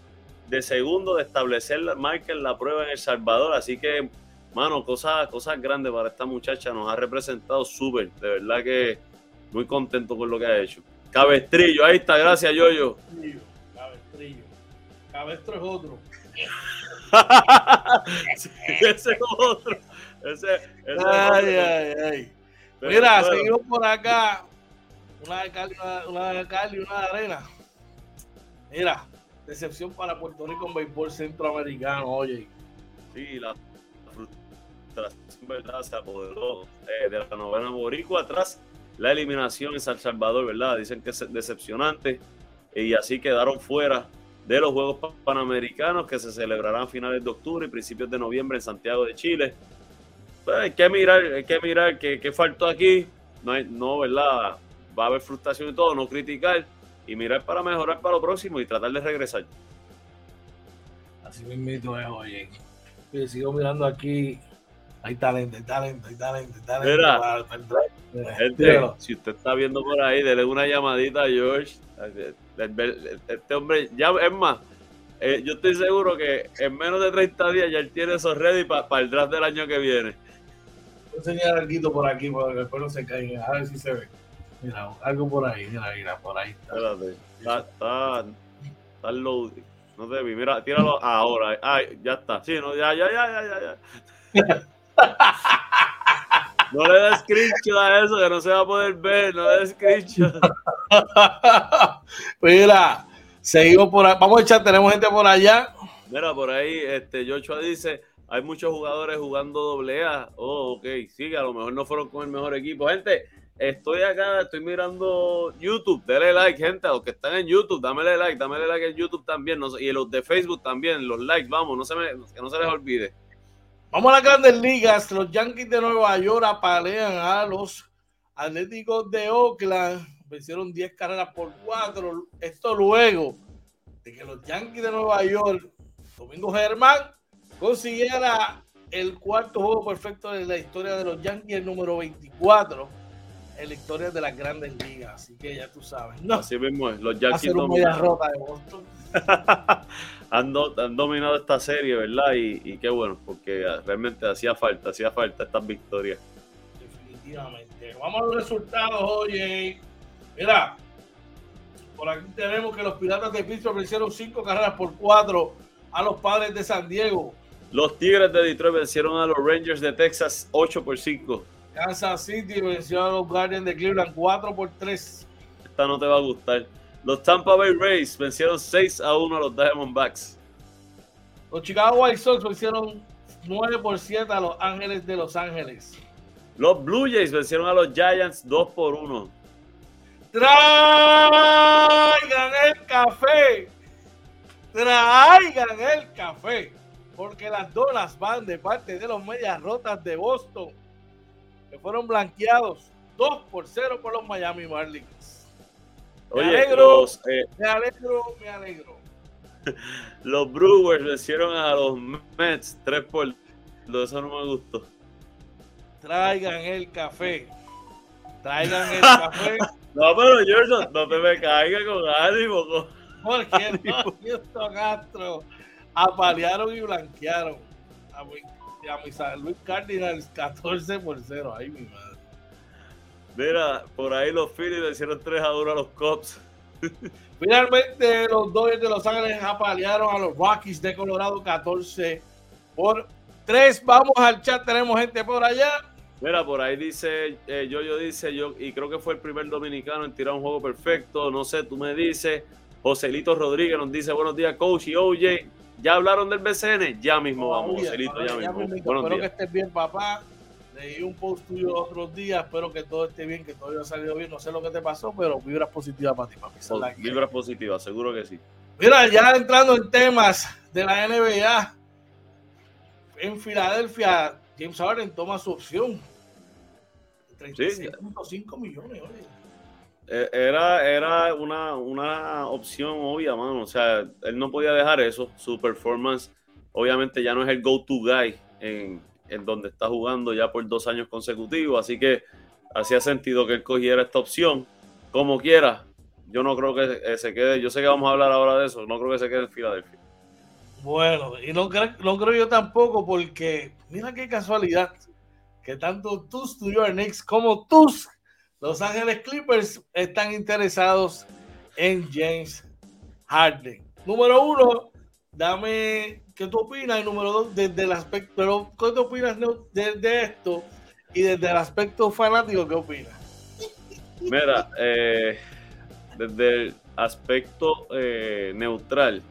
de segundo de establecer la marca en la prueba en El Salvador. Así que, mano, cosas, cosas grandes para esta muchacha. Nos ha representado súper. De verdad que muy contento con lo que ha hecho. Cabestrillo, ahí está. Gracias, Yoyo. Cabestrillo. Cabestro es otro. ese es otro. Ese, ese ay, ay, ay. Mira, seguimos por acá. Una de Cali, una, de Cali, una de arena. Mira, decepción para Puerto Rico en béisbol centroamericano, oye. Sí, la frustración, ¿verdad? Se apoderó eh, de la novena boricua atrás. La eliminación en San Salvador, ¿verdad? Dicen que es decepcionante. Y así quedaron fuera de los Juegos Panamericanos que se celebrarán a finales de octubre y principios de noviembre en Santiago de Chile. Pues hay que mirar, hay que mirar qué, qué faltó aquí. No, hay, no, ¿verdad? Va a haber frustración y todo, no criticar y mirar para mejorar para lo próximo y tratar de regresar. Así mismo es, oye. Yo sigo mirando aquí. Hay talento, hay talento, hay talento, hay talento. Mira, gente, si usted está viendo por ahí, dele una llamadita a George. Este hombre, ya es más, eh, yo estoy seguro que en menos de 30 días ya él tiene eso ready para el draft del año que viene. Voy a enseñar algo por aquí para que después no se caiga. A ver si se ve. Mira, algo por ahí, mira, mira, por ahí. Espérate, está, está, está loading. No te vi, mira, tíralo ahora. Ay, ya está. Sí, no, ya, ya, ya, ya, ya. No le des screenshot a eso, que no se va a poder ver. No le des screenshot. Mira, seguimos por ahí. Vamos a echar, tenemos gente por allá. Mira, por ahí, este, Joshua dice, hay muchos jugadores jugando doble A. Oh, ok, sí, a lo mejor no fueron con el mejor equipo. Gente, Estoy acá, estoy mirando YouTube. Dale like, gente, a los que están en YouTube, dámele like, dámele like en YouTube también. y los de Facebook también, los likes, vamos, no se me, que no se les olvide. Vamos a las grandes ligas. Los Yankees de Nueva York apalean a los Atléticos de Oakland. Vencieron 10 carreras por 4. Esto luego de que los Yankees de Nueva York, Domingo Germán, consiguiera el cuarto juego perfecto de la historia de los Yankees, el número 24 en la historia de las grandes ligas. Así que ya tú sabes. No, Así mismo es. Los Yankees han, dominado esta serie, ¿verdad? Y, qué bueno, porque realmente hacía falta, hacía falta estas victorias. Definitivamente. Vamos a los resultados, oye. Mira, por aquí tenemos que los Piratas de Pittsburgh vencieron cinco carreras por cuatro a los Padres de San Diego. Los Tigres de Detroit vencieron a los Rangers de Texas 8 por 5. Kansas City venció a los Guardians de Cleveland 4 por 3. Esta no te va a gustar. Los Tampa Bay Rays vencieron 6 a 1 a los Diamondbacks. Los Chicago White Sox vencieron 9 por 7 a los Ángeles de Los Ángeles. Los Blue Jays vencieron a los Giants 2 por 1. Traigan el café. Traigan el café. Porque las donas van de parte de los Medias Rotas de Boston. Que fueron blanqueados 2 por 0 por los Miami Marlins. Me alegro, eh, me alegro, me alegro. Los Brewers vencieron a los Mets 3 por 2. Eso no me gustó. Traigan el café. Traigan el café. No, pero Jordan, no te me caiga con ánimo. Porque no, Houston Astro apalearon y blanquearon a mi, a mi San Luis Cardinals 14 por 0. Ay, mi madre. Mira, por ahí los Phillies le hicieron 3 a 1 a los Cubs. Finalmente, los Dodgers de Los Ángeles apalearon a los Rockies de Colorado 14 por 3. Vamos al chat, tenemos gente por allá. Mira, por ahí dice, eh, yo, yo dice, yo, y creo que fue el primer dominicano en tirar un juego perfecto. No sé, tú me dices. Joselito Rodríguez nos dice, buenos días, coach y OJ. ¿Ya hablaron del BCN? Ya mismo vamos, Joselito, ya, mismo. espero que estés bien, papá. Leí un post tuyo otros días, espero que todo esté bien, que todo haya salido bien. No sé lo que te pasó, pero vibras positivas para ti, papi. vibras positivas, seguro que sí. Mira, ya entrando en temas de la NBA, en Filadelfia, James Harden toma su opción. 36.5 millones, eh, Era, era una, una opción obvia, mano. O sea, él no podía dejar eso. Su performance, obviamente, ya no es el go-to guy en, en donde está jugando ya por dos años consecutivos. Así que hacía sentido que él cogiera esta opción. Como quiera, yo no creo que se quede. Yo sé que vamos a hablar ahora de eso. No creo que se quede en Filadelfia. Bueno, y no, no creo yo tampoco, porque mira qué casualidad que tanto tus New York Knicks como tus Los Ángeles Clippers están interesados en James Harden. Número uno, dame qué tú opinas. Y número dos, desde el aspecto, pero ¿qué tú opinas de, esto? Y desde el aspecto fanático, ¿qué opinas? Mira, eh, desde el aspecto eh, neutral,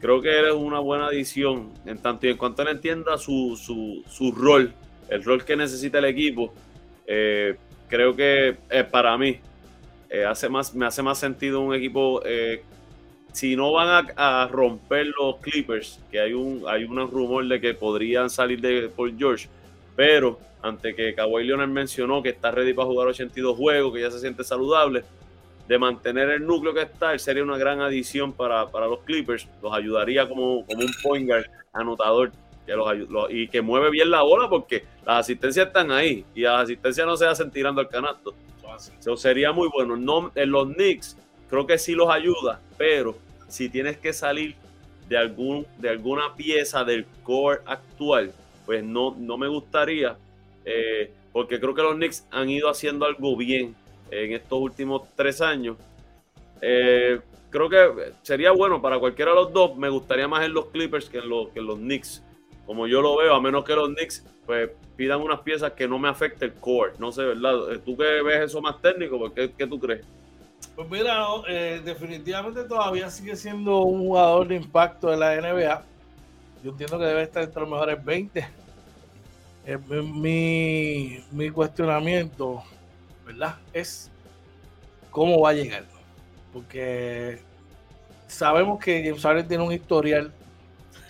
creo que eres una buena adición en tanto y en cuanto él entienda su, su, su rol, el rol que necesita el equipo. Eh, creo que para mí hace más, me hace más sentido un equipo si no van a, romper los Clippers, que hay un, hay un rumor de que podrían salir de por George, pero ante que Kawhi Leonard mencionó que está ready para jugar 82 juegos, que ya se siente saludable, de mantener el núcleo que está, sería una gran adición para, los Clippers, los ayudaría como, como un point guard anotador que los, y que mueve bien la bola porque las asistencias están ahí y las asistencias no se hacen tirando al canasto. Eso sería muy bueno. No, en los Knicks creo que sí los ayuda, pero si tienes que salir de, algún, de alguna pieza del core actual, pues no, no me gustaría, eh, porque creo que los Knicks han ido haciendo algo bien en estos últimos tres años. Eh, creo que sería bueno para cualquiera de los dos. Me gustaría más en los Clippers que en los, que los Knicks. Como yo lo veo, a menos que los Knicks pues, pidan unas piezas que no me afecte el core. No sé, ¿verdad? Eh, ¿Tú que ves eso más técnico? Pues, ¿Qué, qué tú crees? Pues mira, eh, definitivamente todavía sigue siendo un jugador de impacto de la NBA. Yo entiendo que debe estar entre los mejores 20. Eh, mi, mi, cuestionamiento, ¿verdad? Es cómo va a llegar. Porque sabemos que James Harden tiene un historial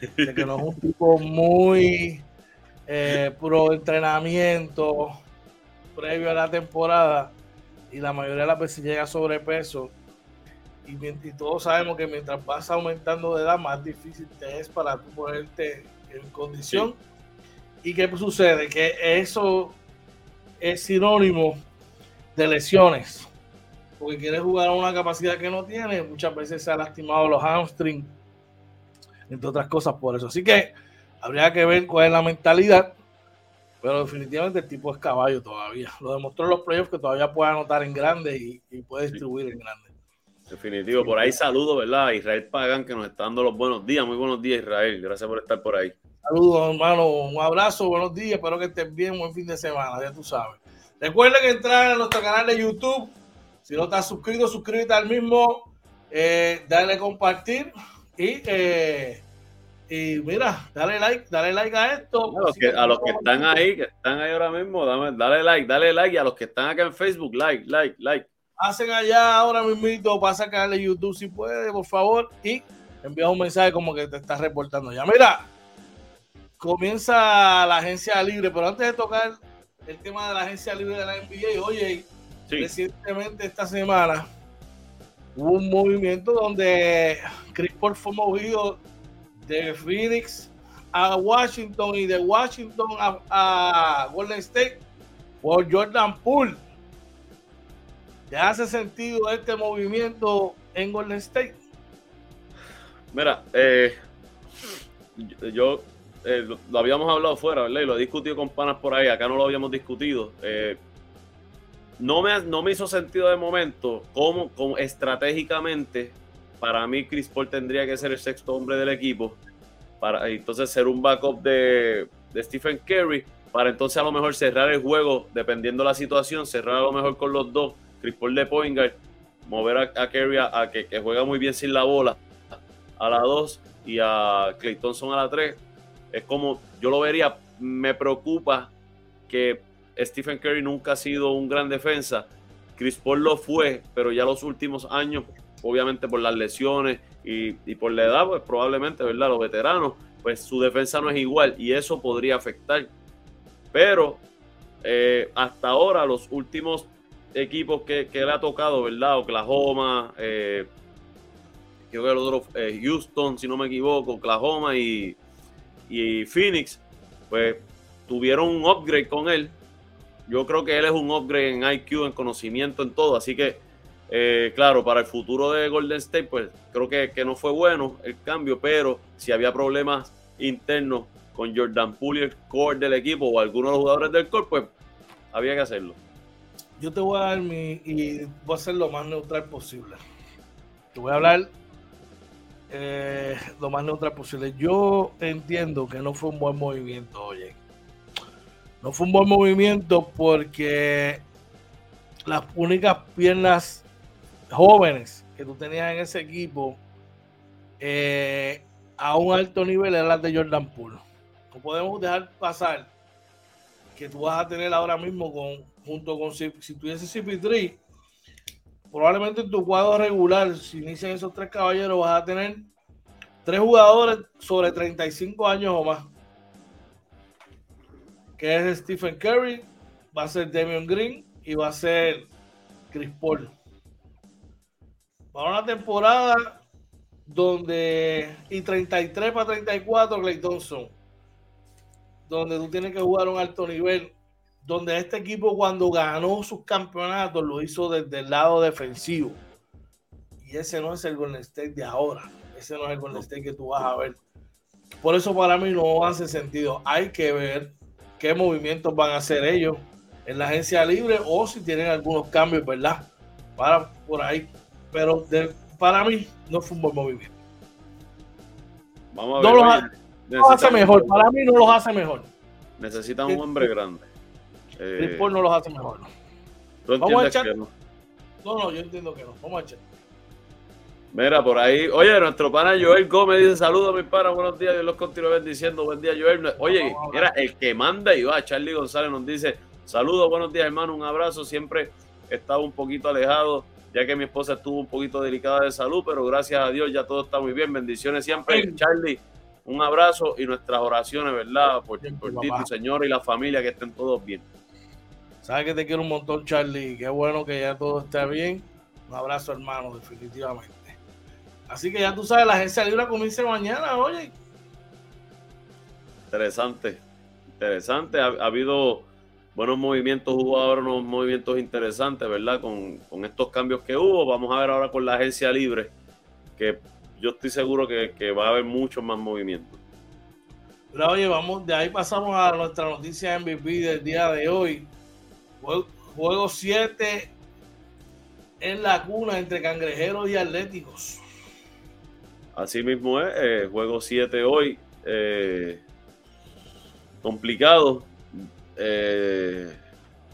de que no es un tipo muy eh, pro entrenamiento previo a la temporada y la mayoría de las veces llega sobrepeso. Y, y, todos sabemos que mientras vas aumentando de edad, más difícil te es para tú ponerte en condición. ¿Y qué sucede? Que eso es sinónimo de lesiones. Porque quieres jugar a una capacidad que no tiene. Muchas veces se ha lastimado los hamstrings, entre otras cosas por eso. Así que habría que ver cuál es la mentalidad pero definitivamente el tipo es caballo todavía. Lo demostró en los playoffs que todavía puede anotar en grande y, puede distribuir en grande. Definitivo. Por ahí saludo, ¿verdad? Israel Pagan que nos está dando los buenos días. Muy buenos días, Israel. Gracias por estar por ahí. Saludos, hermano. Un abrazo, buenos días. Espero que estés bien. Buen fin de semana, ya tú sabes. Recuerden entrar a nuestro canal de YouTube. Si no estás suscrito, suscríbete al mismo. Eh, dale compartir y eh, Y mira, dale like, dale like a esto. A los que, a los que están ahí, que están ahí ahora mismo, dame, dale like, dale like. Y a los que están acá en Facebook, like, like, like. Hacen allá ahora mismo para sacarle YouTube si puede, por favor. Y envía un mensaje como que te estás reportando ya. Mira, comienza la agencia libre, pero antes de tocar el tema de la agencia libre de la NBA, oye, recientemente esta semana hubo un movimiento donde Chris Paul fue movido de Phoenix a Washington y de Washington a, Golden State por Jordan Poole. ¿Ya hace sentido este movimiento en Golden State? Mira, eh, yo eh, lo, habíamos hablado fuera, ¿verdad? Y lo he discutido con panas por ahí, acá no lo habíamos discutido. Eh, no, me, no me hizo sentido de momento cómo, estratégicamente para mí Chris Paul tendría que ser el sexto hombre del equipo para entonces ser un backup de, de Stephen Curry para entonces a lo mejor cerrar el juego dependiendo la situación, cerrar a lo mejor con los dos, Chris Paul de point mover a, a Curry a, que, que, juega muy bien sin la bola a la 2 y a Clay Thompson a la 3 es como, yo lo vería, me preocupa que Stephen Curry nunca ha sido un gran defensa. Chris Paul lo fue, pero ya los últimos años, obviamente por las lesiones y, por la edad, pues probablemente, ¿verdad? Los veteranos, pues su defensa no es igual y eso podría afectar. Pero eh, hasta ahora, los últimos equipos que, le ha tocado, ¿verdad? Oklahoma, eh, creo que el otro, eh, Houston, si no me equivoco, Oklahoma y, y Phoenix, pues tuvieron un upgrade con él. Yo creo que él es un upgrade en IQ, en conocimiento, en todo. Así que, eh, claro, para el futuro de Golden State, pues creo que, no fue bueno el cambio, pero si había problemas internos con Jordan Poole el core del equipo o algunos de los jugadores del core, pues había que hacerlo. Yo te voy a dar mi. y voy a ser lo más neutral posible. Te voy a hablar eh, lo más neutral posible. Yo entiendo que no fue un buen movimiento, oye. No fue un buen movimiento porque las únicas piernas jóvenes que tú tenías en ese equipo eh, a un alto nivel eran las de Jordan Poole. No podemos dejar pasar que tú vas a tener ahora mismo con, junto con si, si tuviese CP3 probablemente en tu cuadro regular, si inician esos tres caballeros, vas a tener tres jugadores sobre 35 años o más. Que es Stephen Curry, va a ser Damian Green y va a ser Chris Paul. Para una temporada donde y 33 para 34 Clay Thompson donde tú tienes que jugar a un alto nivel donde este equipo cuando ganó sus campeonatos lo hizo desde el lado defensivo. Y ese no es el Golden State de ahora. Ese no es el Golden State que tú vas a ver. Por eso para mí no hace sentido. Hay que ver qué movimientos van a hacer ellos en la agencia libre o si tienen algunos cambios, ¿verdad? Para por ahí. Pero para mí no fue un buen movimiento. Vamos a ver. No los, hace mejor. Para mí no los hace mejor. Necesitan un hombre grande. Eh, no los hace mejor. Vamos a echar. No? no? yo entiendo que no. Vamos a echar. Mira, por ahí, oye, nuestro pana Joel Gómez dice saludos, mi pana, buenos días, Dios los continúe bendiciendo, buen día, Joel. Oye, mira, el que manda y va, Charlie González nos dice saludos, buenos días, hermano, un abrazo, siempre estaba un poquito alejado, ya que mi esposa estuvo un poquito delicada de salud, pero gracias a Dios ya todo está muy bien, bendiciones siempre, Charlie, un abrazo y nuestras oraciones, ¿verdad? Por, por ti, tu señor y la familia, que estén todos bien. Sabes que te quiero un montón, Charlie. Qué bueno que ya todo esté bien. Un abrazo, hermano, definitivamente. Así que ya tú sabes, la agencia libre comienza mañana, oye. Interesante, interesante. Ha, habido buenos movimientos, hubo ahora unos movimientos interesantes, ¿verdad? Con, estos cambios que hubo. Vamos a ver ahora con la agencia libre, que yo estoy seguro que, que va a haber muchos más movimientos. Pero oye, vamos, de ahí pasamos a nuestra noticia MVP del día de hoy. Juego 7 en la cuna entre cangrejeros y atléticos. Así mismo es, eh, juego 7 hoy. Eh, complicado. Eh,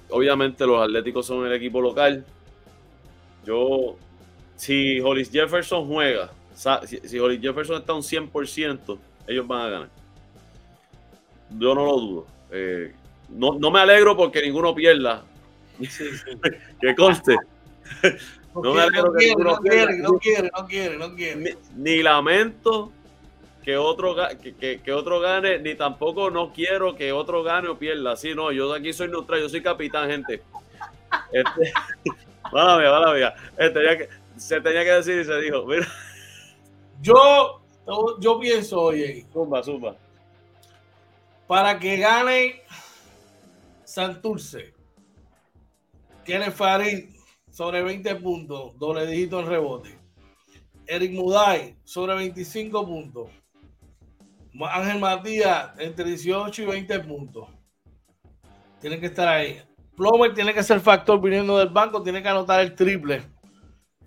obviamente los Atléticos son el equipo Yo, si Hollis Jefferson juega, si, si Hollis Jefferson está un 100%, ellos van a ganar. Yo no lo dudo. No, no, me alegro porque ninguno pierda. que conste. No, no, quiere, no, quiere, no quiere, no quiere, no quiere, Ni, lamento que otro, que, que, otro gane, ni tampoco no quiero que otro gane o pierda. Sí, no, yo aquí soy neutral, yo soy capitán, gente. Este, mala mía, Este, se tenía que decir y se dijo, mira. Yo, yo pienso, oye. Zumba, zumba. Para que gane Santurce, tiene Farid sobre 20 puntos, doble dígito en rebote. Eric Muday sobre 25 puntos. Ángel Matías entre 18 y 20 puntos. Tienen que estar ahí. Plomer tiene que ser factor viniendo del banco, tiene que anotar el triple.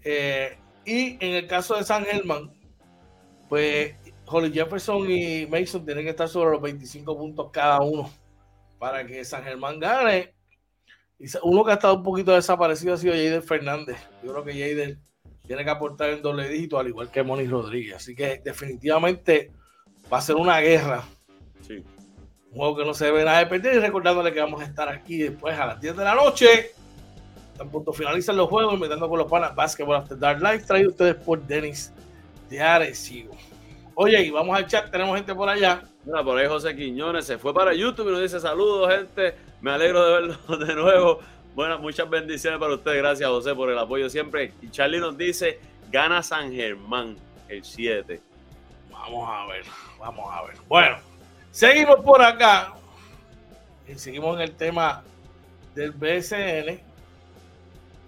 Eh, y en el caso de San Germán, pues Holly Jefferson y Mason tienen que estar sobre los 25 puntos cada uno para que San Germán gane. Uno que ha estado un poquito desaparecido ha sido Jader Fernández. Yo creo que Jader tiene que aportar en doble dígito, al igual que Moni Rodríguez. Así que definitivamente va a ser una guerra. Sí. Un juego que no se debe nada de perder. Y recordándole que vamos a estar aquí después a las 10 de la noche. Tan punto finalizan los juegos, invitando con los panas Basketball After Dark Live, traído ustedes por Denis de Arecibo. Oye, y vamos al chat, tenemos gente por allá. Mira, por ahí José Quiñones se fue para YouTube y nos dice saludos, gente. Me alegro de verlos de nuevo. Buenas, muchas bendiciones para ustedes. Gracias, José, por el apoyo siempre. Y Charlie nos dice, gana San Germán el 7. Vamos a ver, vamos a ver. Bueno, seguimos por acá. Y seguimos en el tema del BSN.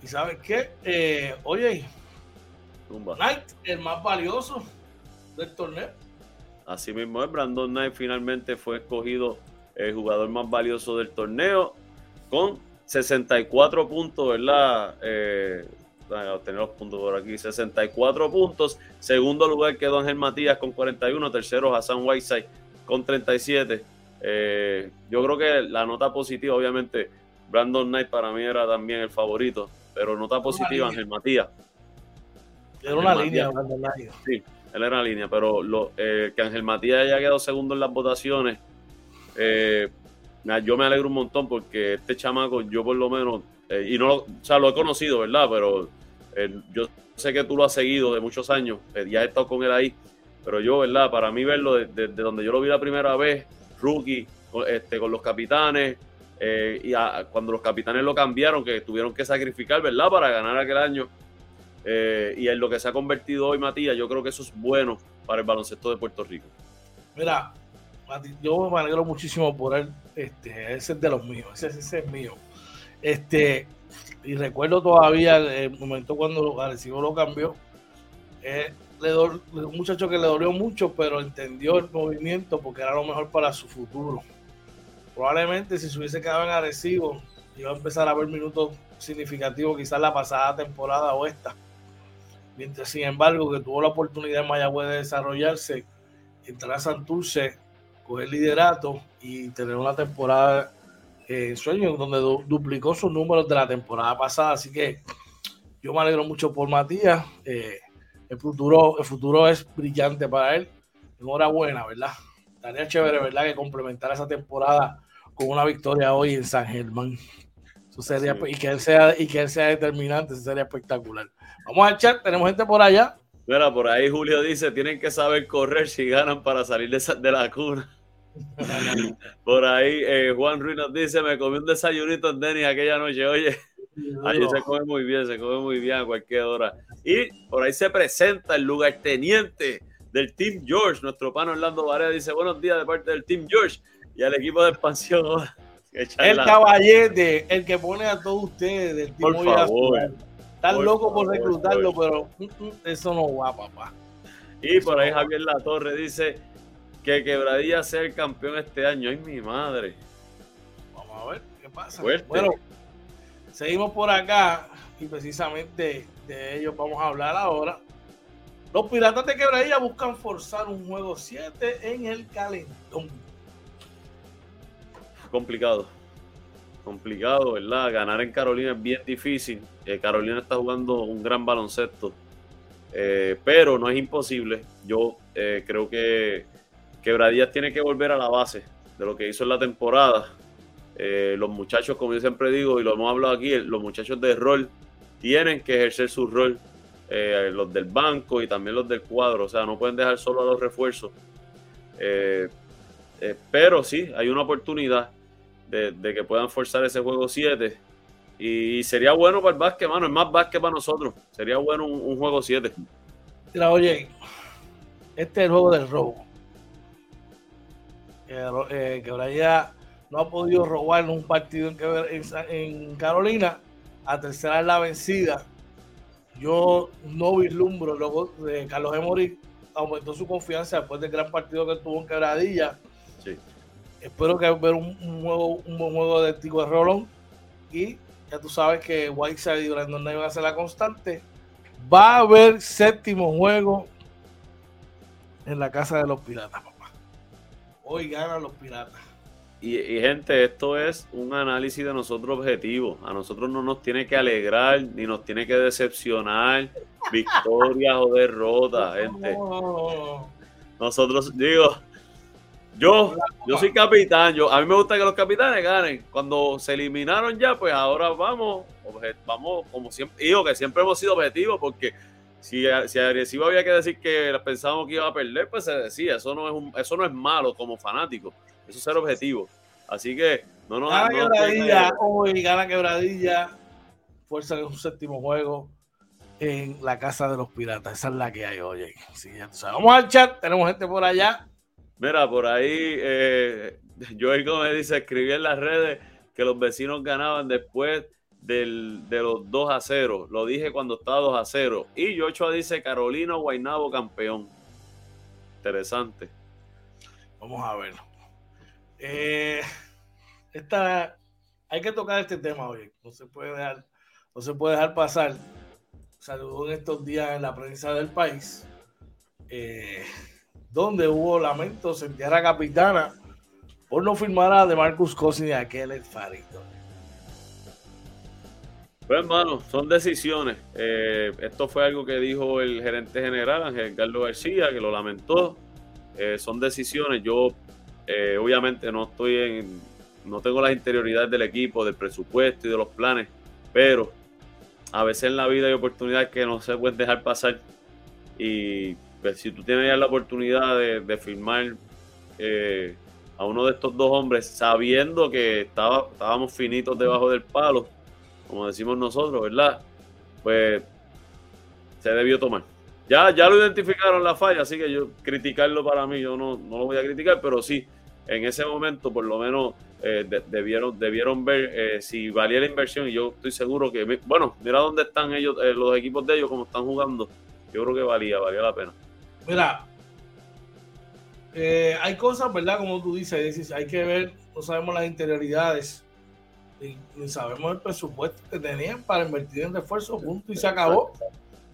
¿Y sabes qué? Eh, oye, Knight, el más valioso del torneo. Así mismo es, Brandon Knight finalmente fue escogido el jugador más valioso del torneo con 64 puntos, ¿verdad? Eh, tener los puntos por aquí, 64 puntos. Segundo lugar quedó Ángel Matías con 41, tercero Hassan Whiteside con 37. Eh, yo creo que la nota positiva, obviamente, Brandon Knight para mí era también el favorito, pero nota positiva Ángel Matías. Era una línea, Brandon Knight. Sí, él era línea, pero lo, eh, que Ángel Matías haya quedado segundo en las votaciones, eh, yo me alegro un montón porque este chamaco, yo por lo menos, eh, y no lo, o sea, lo he conocido, ¿verdad? Pero yo sé que tú lo has seguido de muchos años, ya he estado con él ahí, pero yo, ¿verdad? Para mí verlo desde donde yo lo vi la primera vez, rookie, este, con los capitanes, y cuando los capitanes lo cambiaron, que tuvieron que sacrificar, ¿verdad? Para ganar aquel año eh, y en lo que se ha convertido hoy Matías, yo creo que eso es bueno para el baloncesto de Puerto Rico. Mira, yo me alegro muchísimo por él. Este, ese es de los míos, ese, ese es mío. Este, y recuerdo todavía el, momento cuando Arecibo lo cambió. Eh, le un muchacho que le dolió mucho, pero entendió el movimiento porque era lo mejor para su futuro. Probablemente si se hubiese quedado en Arecibo, iba a empezar a ver minutos significativos, quizás la pasada temporada o esta Mientras, sin embargo, que tuvo la oportunidad en Mayagüez de desarrollarse, entrar a Santurce, coger liderato y tener una temporada en sueño donde duplicó sus números de la temporada pasada. Así que yo me alegro mucho por Matías. Eh, el, futuro, el futuro es brillante para él. Enhorabuena, ¿verdad? Tarea chévere, ¿verdad? Que complementar esa temporada con una victoria hoy en San Germán. Eso sería, y, que él sea, y que él sea determinante, eso sería espectacular. Vamos al chat, tenemos gente por allá. Mira, por ahí Julio dice, tienen que saber correr si ganan para salir de, de la cuna. por ahí eh, Juan Ruiz nos dice, me comí un desayunito en Denis aquella noche, oye. Ay, se come muy bien, se come muy bien a cualquier hora. Y por ahí se presenta el lugarteniente del Team George. Nuestro pan Orlando Varea dice buenos días de parte del Team George y al equipo de expansión. El caballete, el que pone a todos ustedes del Team Por favor. Están locos por reclutarlo, pero mm, mm, eso no va, papá. Y por ahí Javier La Torre dice que Quebradilla sea el campeón este año. ¡Ay, mi madre! Vamos a ver qué pasa. Bueno, seguimos por acá y precisamente de ellos vamos a hablar ahora. Los Piratas de Quebradilla buscan forzar un juego 7 en el calentón. Complicado complicado, ¿verdad? Ganar en Carolina es bien difícil. Eh, Carolina está jugando un gran baloncesto, eh, pero no es imposible. Yo eh, creo que Quebradillas tiene que volver a la base de lo que hizo en la temporada. Los muchachos, como yo siempre digo, y lo hemos hablado aquí, los muchachos de rol tienen que ejercer su rol. Los del banco y también los del cuadro, o sea, no pueden dejar solo a los refuerzos. Pero sí, hay una oportunidad de, que puedan forzar ese juego 7. Y sería bueno para el básquet, mano. Es más básquet para nosotros. Sería bueno un, juego 7. Mira, oye, este es el juego del robo. Eh, Quebradilla no ha podido robar en un partido en, en, Carolina. A tercera es la vencida. Yo no vislumbro. Luego de Carlos Emory aumentó su confianza después del gran partido que tuvo en Quebradilla. Espero que ver un, juego, un buen juego de Tico de Rolón. Y ya tú sabes que Whiteside y Brandon Knight van a ser la constante. Va a haber séptimo juego en la casa de los piratas, papá. Hoy ganan los piratas. Y, gente, esto es un análisis de nosotros objetivo. A nosotros no nos tiene que alegrar ni nos tiene que decepcionar victorias o derrotas, gente. Nosotros, digo, yo, yo soy capitán. Yo, a mí me gusta que los capitanes ganen. Cuando se eliminaron ya, pues ahora vamos, vamos como siempre. Digo que siempre hemos sido objetivos porque si, si agresivo había que decir que pensábamos que iba a perder, pues se decía. Eso no es, eso no es malo como fanático. Eso es ser objetivo. Así que no nos. Gana quebradilla, hoy gana quebradilla. Fuerza en un séptimo juego en la casa de los piratas. Esa es la que hay, oye. Vamos al chat, tenemos gente por allá. Mira, por ahí, eh, Joel Gómez dice, escribí en las redes que los vecinos ganaban después del, de los 2 a 0. Lo dije cuando estaba 2 a 0. Y Joshua dice, Carolina Guainabo campeón. Interesante. Vamos a ver. Eh, esta, hay que tocar este tema hoy. No se puede dejar, no se puede dejar pasar. Saludos en estos días en la prensa del país. Eh, donde hubo lamentos en tierra capitana por no firmar a de Marcus Cousins y a Kenneth Farito. Pues hermano, son decisiones. Eh, esto fue algo que dijo el gerente general, Ángel Carlos García, que lo lamentó. Eh, son decisiones. Yo eh, obviamente no estoy en, no tengo las interioridades del equipo, del presupuesto y de los planes, pero a veces en la vida hay oportunidades que no se pueden dejar pasar. Y pues, si tú tienes ya la oportunidad de, de firmar eh, a uno de estos dos hombres, sabiendo que estaba, estábamos finitos debajo del palo, como decimos nosotros, ¿verdad? Pues se debió tomar. Ya, ya lo identificaron la falla, así que yo criticarlo para mí, yo no, no lo voy a criticar, pero sí, en ese momento por lo menos eh, debieron, debieron ver eh, si valía la inversión y yo estoy seguro que, bueno, mira dónde están ellos, los equipos de ellos, cómo están jugando, yo creo que valía, valía la pena. Mira, eh, hay cosas, ¿verdad? Como tú dices, hay que ver, no sabemos las interioridades, ni, sabemos el presupuesto que tenían para invertir en refuerzo, punto, y se acabó,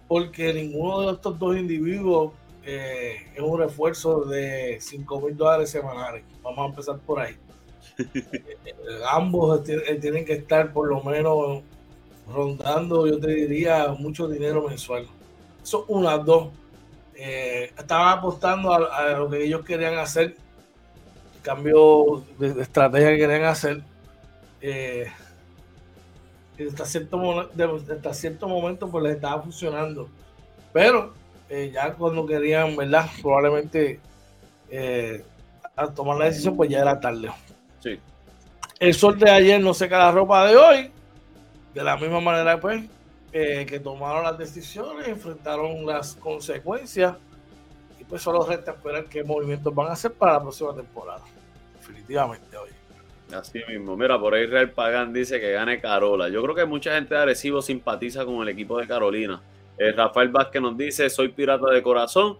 porque ninguno de estos dos individuos eh, es un refuerzo de 5 mil dólares semanales. Vamos a empezar por ahí. Eh, ambos tienen que estar por lo menos rondando, yo te diría, mucho dinero mensual. Eso una, dos eh, estaban apostando a, lo que ellos querían hacer, el cambio de, estrategia que querían hacer. Eh, hasta, cierto, hasta cierto momento pues les estaba funcionando. Pero eh, ya cuando querían, ¿verdad? Probablemente eh, al tomar la decisión pues ya era tarde. Sí. El sol de ayer no seca la ropa de hoy. De la misma manera pues eh, que tomaron las decisiones, enfrentaron las consecuencias y pues solo resta esperar qué movimientos van a hacer para la próxima temporada. Definitivamente hoy. Así mismo. Mira, por ahí Real Pagán dice que gane Carola. Yo creo que mucha gente de Arecibo simpatiza con el equipo de Carolina. Eh, Rafael Vázquez nos dice, soy pirata de corazón.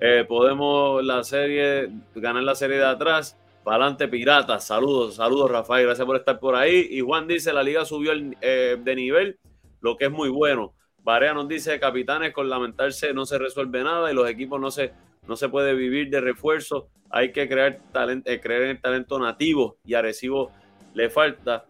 Eh, podemos la serie, ganar la serie de atrás. Para adelante, piratas. Saludos, saludos, Rafael. Gracias por estar por ahí. Y Juan dice, la liga subió de nivel lo que es muy bueno. Barea nos dice, capitanes, con lamentarse no se resuelve nada y los equipos no se, no se puede vivir de refuerzo. Hay que crear talento, eh, creer en el talento nativo y Arecibo le falta.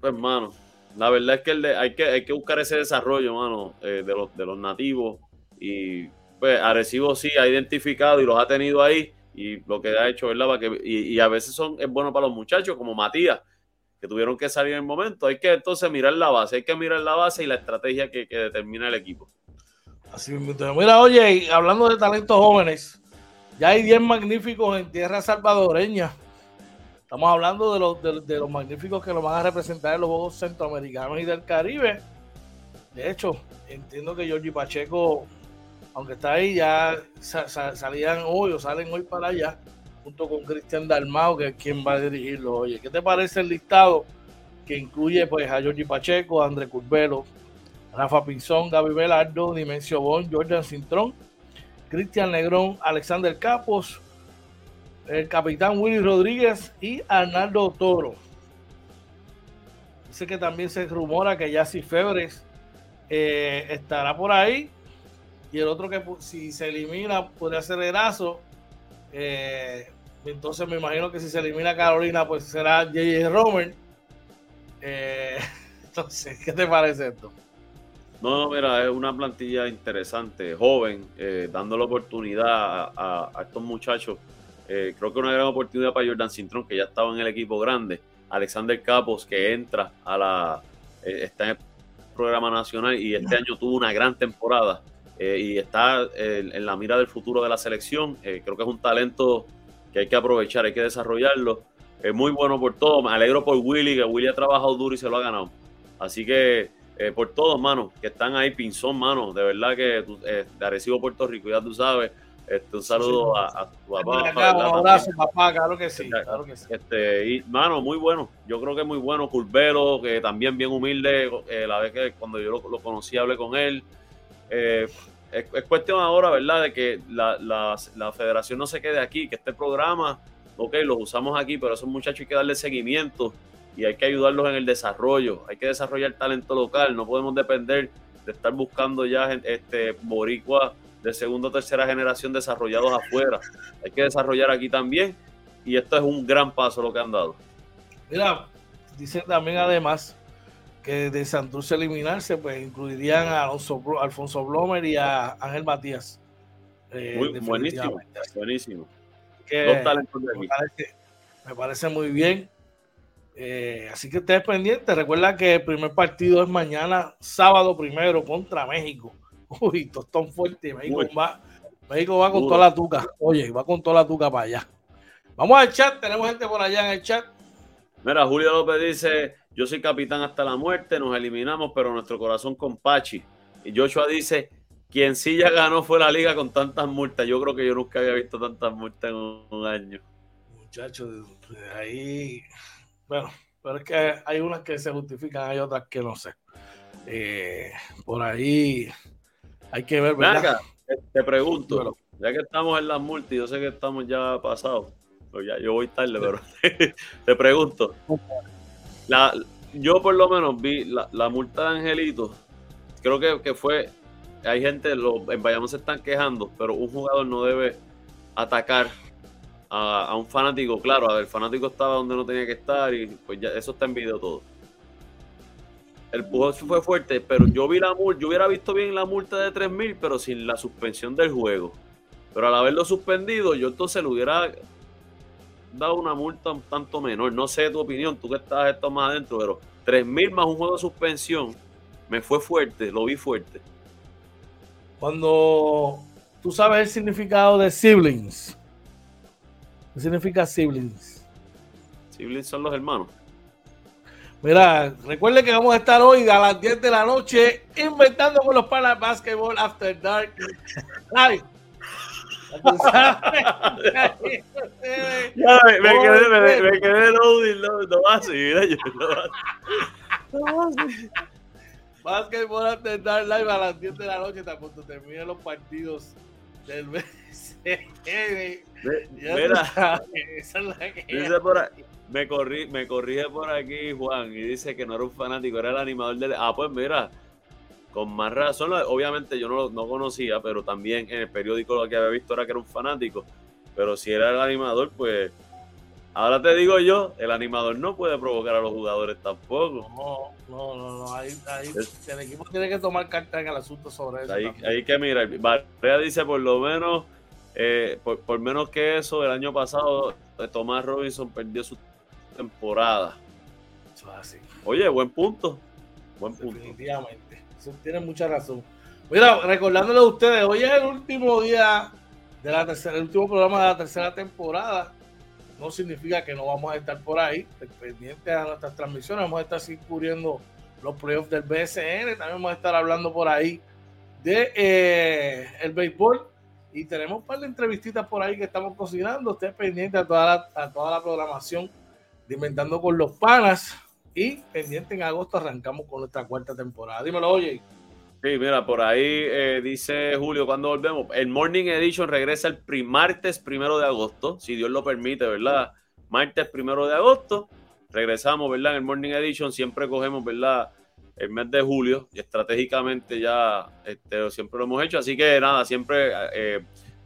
Pues, mano, la verdad es que, el hay, que hay que buscar ese desarrollo, mano, eh, de, los, de los nativos. Y pues Arecibo sí ha identificado y los ha tenido ahí y lo que ha hecho, ¿verdad? que, y, a veces son, es bueno para los muchachos, como Matías, que tuvieron que salir en el momento. Hay que entonces mirar la base, hay que mirar la base y la estrategia que, determina el equipo. Así Mira, oye, hablando de talentos jóvenes, ya hay 10 magníficos en tierra salvadoreña. Estamos hablando de los, de, los magníficos que lo van a representar en los Juegos Centroamericanos y del Caribe. De hecho, entiendo que Georgie Pacheco, aunque está ahí, ya salían hoy o salen hoy para allá junto con Cristian Dalmao, que es quien va a dirigirlo. Oye, ¿qué te parece el listado que incluye pues a Jorge Pacheco, André Curbelo, Rafa Pinzón, Gaby Velardo, Dimensio Bon, Jordan Cintrón, Cristian Negrón, Alexander Capos, el capitán Willy Rodríguez y Arnaldo Toro. Dice que también se rumora que Yassi Febres eh, estará por ahí. Y el otro que si se elimina podría ser Erazo eh, entonces me imagino que si se elimina Carolina, pues será J.J. Romer. Eh, entonces, ¿qué te parece esto? No, mira, es una plantilla interesante, joven, eh, dando la oportunidad a, estos muchachos. creo que una gran oportunidad para Jordan Cintrón, que ya estaba en el equipo grande. Alexander Capos, que entra a la. está en el programa nacional y este año tuvo una gran temporada. Eh, y está eh, en la mira del futuro de la selección. Eh, creo que es un talento que hay que aprovechar, hay que desarrollarlo. Es muy bueno por todo. Me alegro por Willy, que Willy ha trabajado duro y se lo ha ganado. Así que por todos, mano, que están ahí, Pinzón, mano, de verdad que de Arecibo, Puerto Rico, ya tú sabes. Este, un saludo A, tu papá. un abrazo, papá, claro que sí. Claro que sí. Este, y, mano, muy bueno. Yo creo que es muy bueno. Curvelo, que también bien humilde. la vez que cuando yo lo, lo conocí, hablé con él. Eh, es, cuestión ahora, ¿verdad?, de que la, la, federación no se quede aquí, que este programa, ok, los usamos aquí, pero a esos muchachos hay que darle seguimiento y hay que ayudarlos en el desarrollo, hay que desarrollar talento local, no podemos depender de estar buscando ya este boricua de segunda o tercera generación desarrollados afuera. Hay que desarrollar aquí también y esto es un gran paso lo que han dado. Mira, dicen también además que de Santurce eliminarse, pues incluirían a Alfonso Blomer y a Ángel Matías. Eh, muy, buenísimo, buenísimo. me, parece, muy bien. Eh, así que estés pendiente. Recuerda que el primer partido es mañana, sábado primero, contra México. Uy, tostón fuerte. México va, México va con toda la tuca. Oye, va con toda la tuca para allá. Vamos al chat. Tenemos gente por allá en el chat. Mira, Julio López dice: yo soy capitán hasta la muerte, nos eliminamos, pero nuestro corazón con Pachi. Y Joshua dice, quien sí ya ganó fue la liga con tantas multas. Yo creo que yo nunca había visto tantas multas en un, año. Muchachos, ahí, bueno, pero es que hay unas que se justifican, hay otras que no sé. Eh, por ahí hay que ver, ¿verdad? te pregunto, ya que estamos en las multas, yo sé que estamos ya pasados, ya, yo voy tarde, pero te pregunto, la, yo por lo menos vi la, multa de Angelito. Creo que, fue. Hay gente, los, en Bayamón se están quejando, pero un jugador no debe atacar a, un fanático. Claro, el fanático estaba donde no tenía que estar y pues ya eso está en video todo. El pujol fue fuerte, pero yo vi la multa, yo hubiera visto bien la multa de 3000, pero sin la suspensión del juego. Pero al haberlo suspendido, yo entonces lo hubiera dado una multa un tanto menor. No sé tu opinión, tú que estás esto más adentro, pero 3 mil más un juego de suspensión me fue fuerte, lo vi fuerte. Cuando tú sabes el significado de siblings, ¿qué significa siblings? Siblings son los hermanos. Mira, recuerde que vamos a estar hoy a las 10 de la noche inventando con los panas Basketball After Dark ya, me, me, quedé, me, me quedé no, no va a seguir. No va a seguir. Basketball antes dar live a las 10 de la noche hasta cuando terminen los partidos del BCN. Mira, esa es la que dice por ahí, me, corrí, me corrige por aquí Juan y dice que no era un fanático, era el animador del... Ah, pues mira, con más razón, obviamente yo no lo conocía, pero también en el periódico lo que había visto era que era un fanático. Pero si era el animador, pues ahora te digo yo, el animador no puede provocar a los jugadores tampoco. No, no, no, no. Ahí, ahí el equipo tiene que tomar carta en el asunto sobre eso. Ahí, ahí que mira, Barea dice por lo menos eh, por, menos que eso, el año pasado eh, Tomás Robinson perdió su temporada. Oye, buen punto. Buen punto. Definitivamente. Eso tiene mucha razón. Mira, recordándole a ustedes, hoy es el último día de la tercera, el último programa de la tercera temporada. No significa que no vamos a estar por ahí, pendientes a nuestras transmisiones. Vamos a estar cubriendo los playoffs del BSN. También vamos a estar hablando por ahí de eh, el béisbol y tenemos un par de entrevistitas por ahí que estamos cocinando. Usted pendiente a toda la, a toda la programación de Inventando con los Panas. Y pendiente en agosto arrancamos con nuestra cuarta temporada. Dímelo, oye. Sí, mira, por ahí eh, dice Julio, cuando volvemos? El Morning Edition regresa el martes primero de agosto, si Dios lo permite, ¿verdad? Martes primero de agosto, regresamos, ¿verdad? En el Morning Edition siempre cogemos, ¿verdad? el mes de julio y estratégicamente ya este, siempre lo hemos hecho. Así que nada, siempre eh,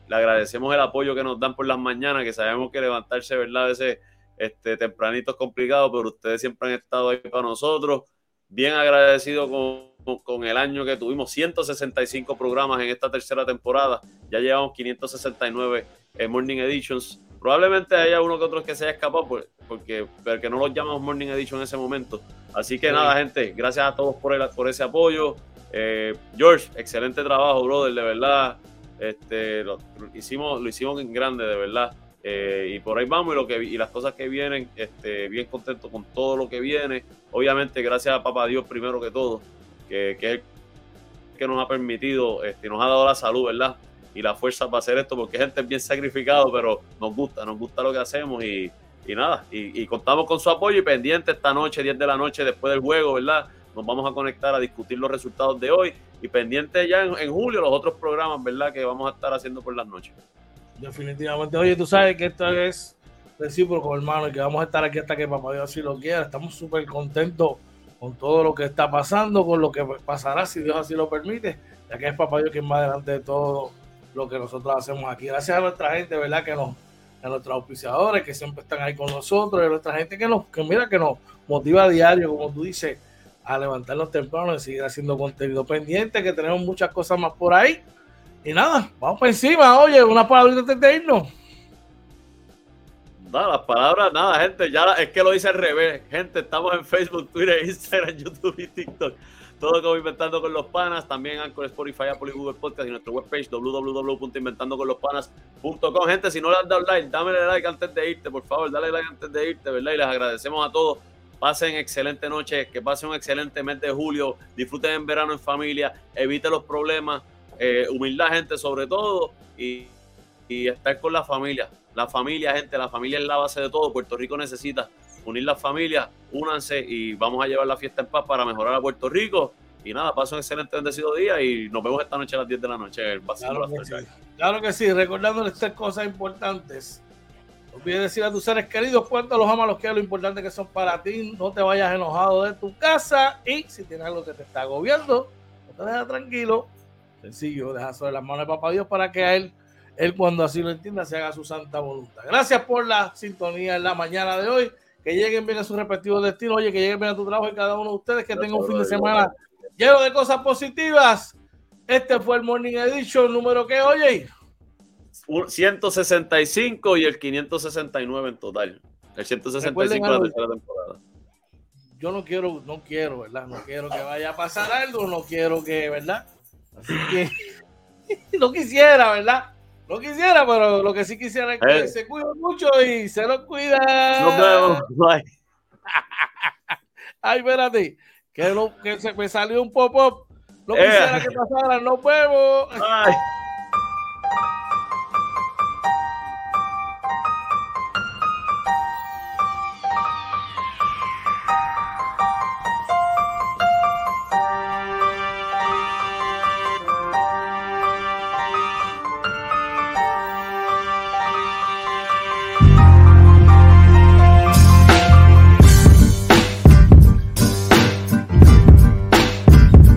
le agradecemos el apoyo que nos dan por las mañanas, que sabemos que levantarse, ¿verdad? Ese este, tempranito es complicado, pero ustedes siempre han estado ahí para nosotros. Bien agradecido con, con el año que tuvimos, 165 programas en esta tercera temporada. Ya llevamos 569 eh, Morning Editions. Probablemente haya uno que otro que se haya escapado porque, porque no los llamamos Morning Edition en ese momento Así que nada, gente, gracias a todos por, el, por ese apoyo. Eh, George, excelente trabajo, brother, de verdad. Este, lo, hicimos, lo hicimos en grande, de verdad. Eh, y por ahí vamos y, lo que, y las cosas que vienen, este, bien contento con todo lo que viene. Obviamente, gracias a Papá Dios primero que todo, que, que es el que nos ha permitido, este, nos ha dado la salud, ¿verdad? Y la fuerza para hacer esto, porque gente es bien sacrificado, pero nos gusta, nos gusta lo que hacemos y, y nada, y, contamos con su apoyo y pendiente esta noche, 10 de la noche después del juego, ¿verdad? Nos vamos a conectar a discutir los resultados de hoy y pendiente ya en, julio los otros programas, ¿verdad? Que vamos a estar haciendo por las noches. Definitivamente. Oye, tú sabes que esto es recíproco, hermano, y que vamos a estar aquí hasta que papá Dios así lo quiera. Estamos súper contentos con todo lo que está pasando, con lo que pasará, si Dios así lo permite, ya que es papá Dios quien va delante de todo lo que nosotros hacemos aquí. Gracias a nuestra gente, ¿verdad? Que nos a nuestros auspiciadores que siempre están ahí con nosotros, y a nuestra gente que nos, que mira, que nos motiva a diario, como tú dices, a levantarnos temprano y seguir haciendo contenido pendiente, que tenemos muchas cosas más por ahí. Y nada, vamos por encima, oye, una palabra antes de irnos. Nada, las palabras, nada, gente, ya es que lo dice al revés. Gente, estamos en Facebook, Twitter, Instagram, YouTube y TikTok. Todo como Inventando con los Panas, también Anchor, Spotify, Apple y Google Podcast y nuestra webpage www.inventandoconlospanas.com. Gente, si no le has dado like, dame like antes de irte, por favor, dale like antes de irte, ¿verdad? Y les agradecemos a todos. Pasen excelente noche, que pasen un excelente mes de julio, disfruten en verano en familia, evite los problemas, eh, humildad, gente, sobre todo, y, y estar con la familia. La familia, gente, la familia es la base de todo. Puerto Rico necesita unir las familias, únanse y vamos a llevar la fiesta en paz para mejorar a Puerto Rico. Y nada, paso un excelente bendecido día y nos vemos esta noche a las 10 de la noche. claro, que sí. claro que sí, recordándoles tres cosas importantes. No olvides decir a tus seres queridos cuánto los amas, los que lo importante que son para ti. No te vayas enojado de tu casa y si tienes algo que te está agobiando, no te deja tranquilo. Sencillo, deja sobre las manos de Papá Dios para que a él, él cuando así lo entienda, se haga su santa voluntad. Gracias por la sintonía en la mañana de hoy que lleguen bien a su respectivo destino, oye, que lleguen bien a tu trabajo y cada uno de ustedes que tenga un fin de semana lleno de cosas positivas. Este fue el Morning Edition número que, oye. 165 y el 569 en total. El 165 de la tercera temporada. Yo no quiero, no quiero, ¿verdad? No quiero que vaya a pasar algo, no quiero que, ¿verdad? Así que no quisiera, ¿verdad? No quisiera, pero lo que sí quisiera es que eh. se cuide mucho y se lo cuida. Nos vemos. Bye. Ay, espérate. Que, lo, que se me salió un pop-up. No quisiera eh. que pasara. Nos vemos. Bye.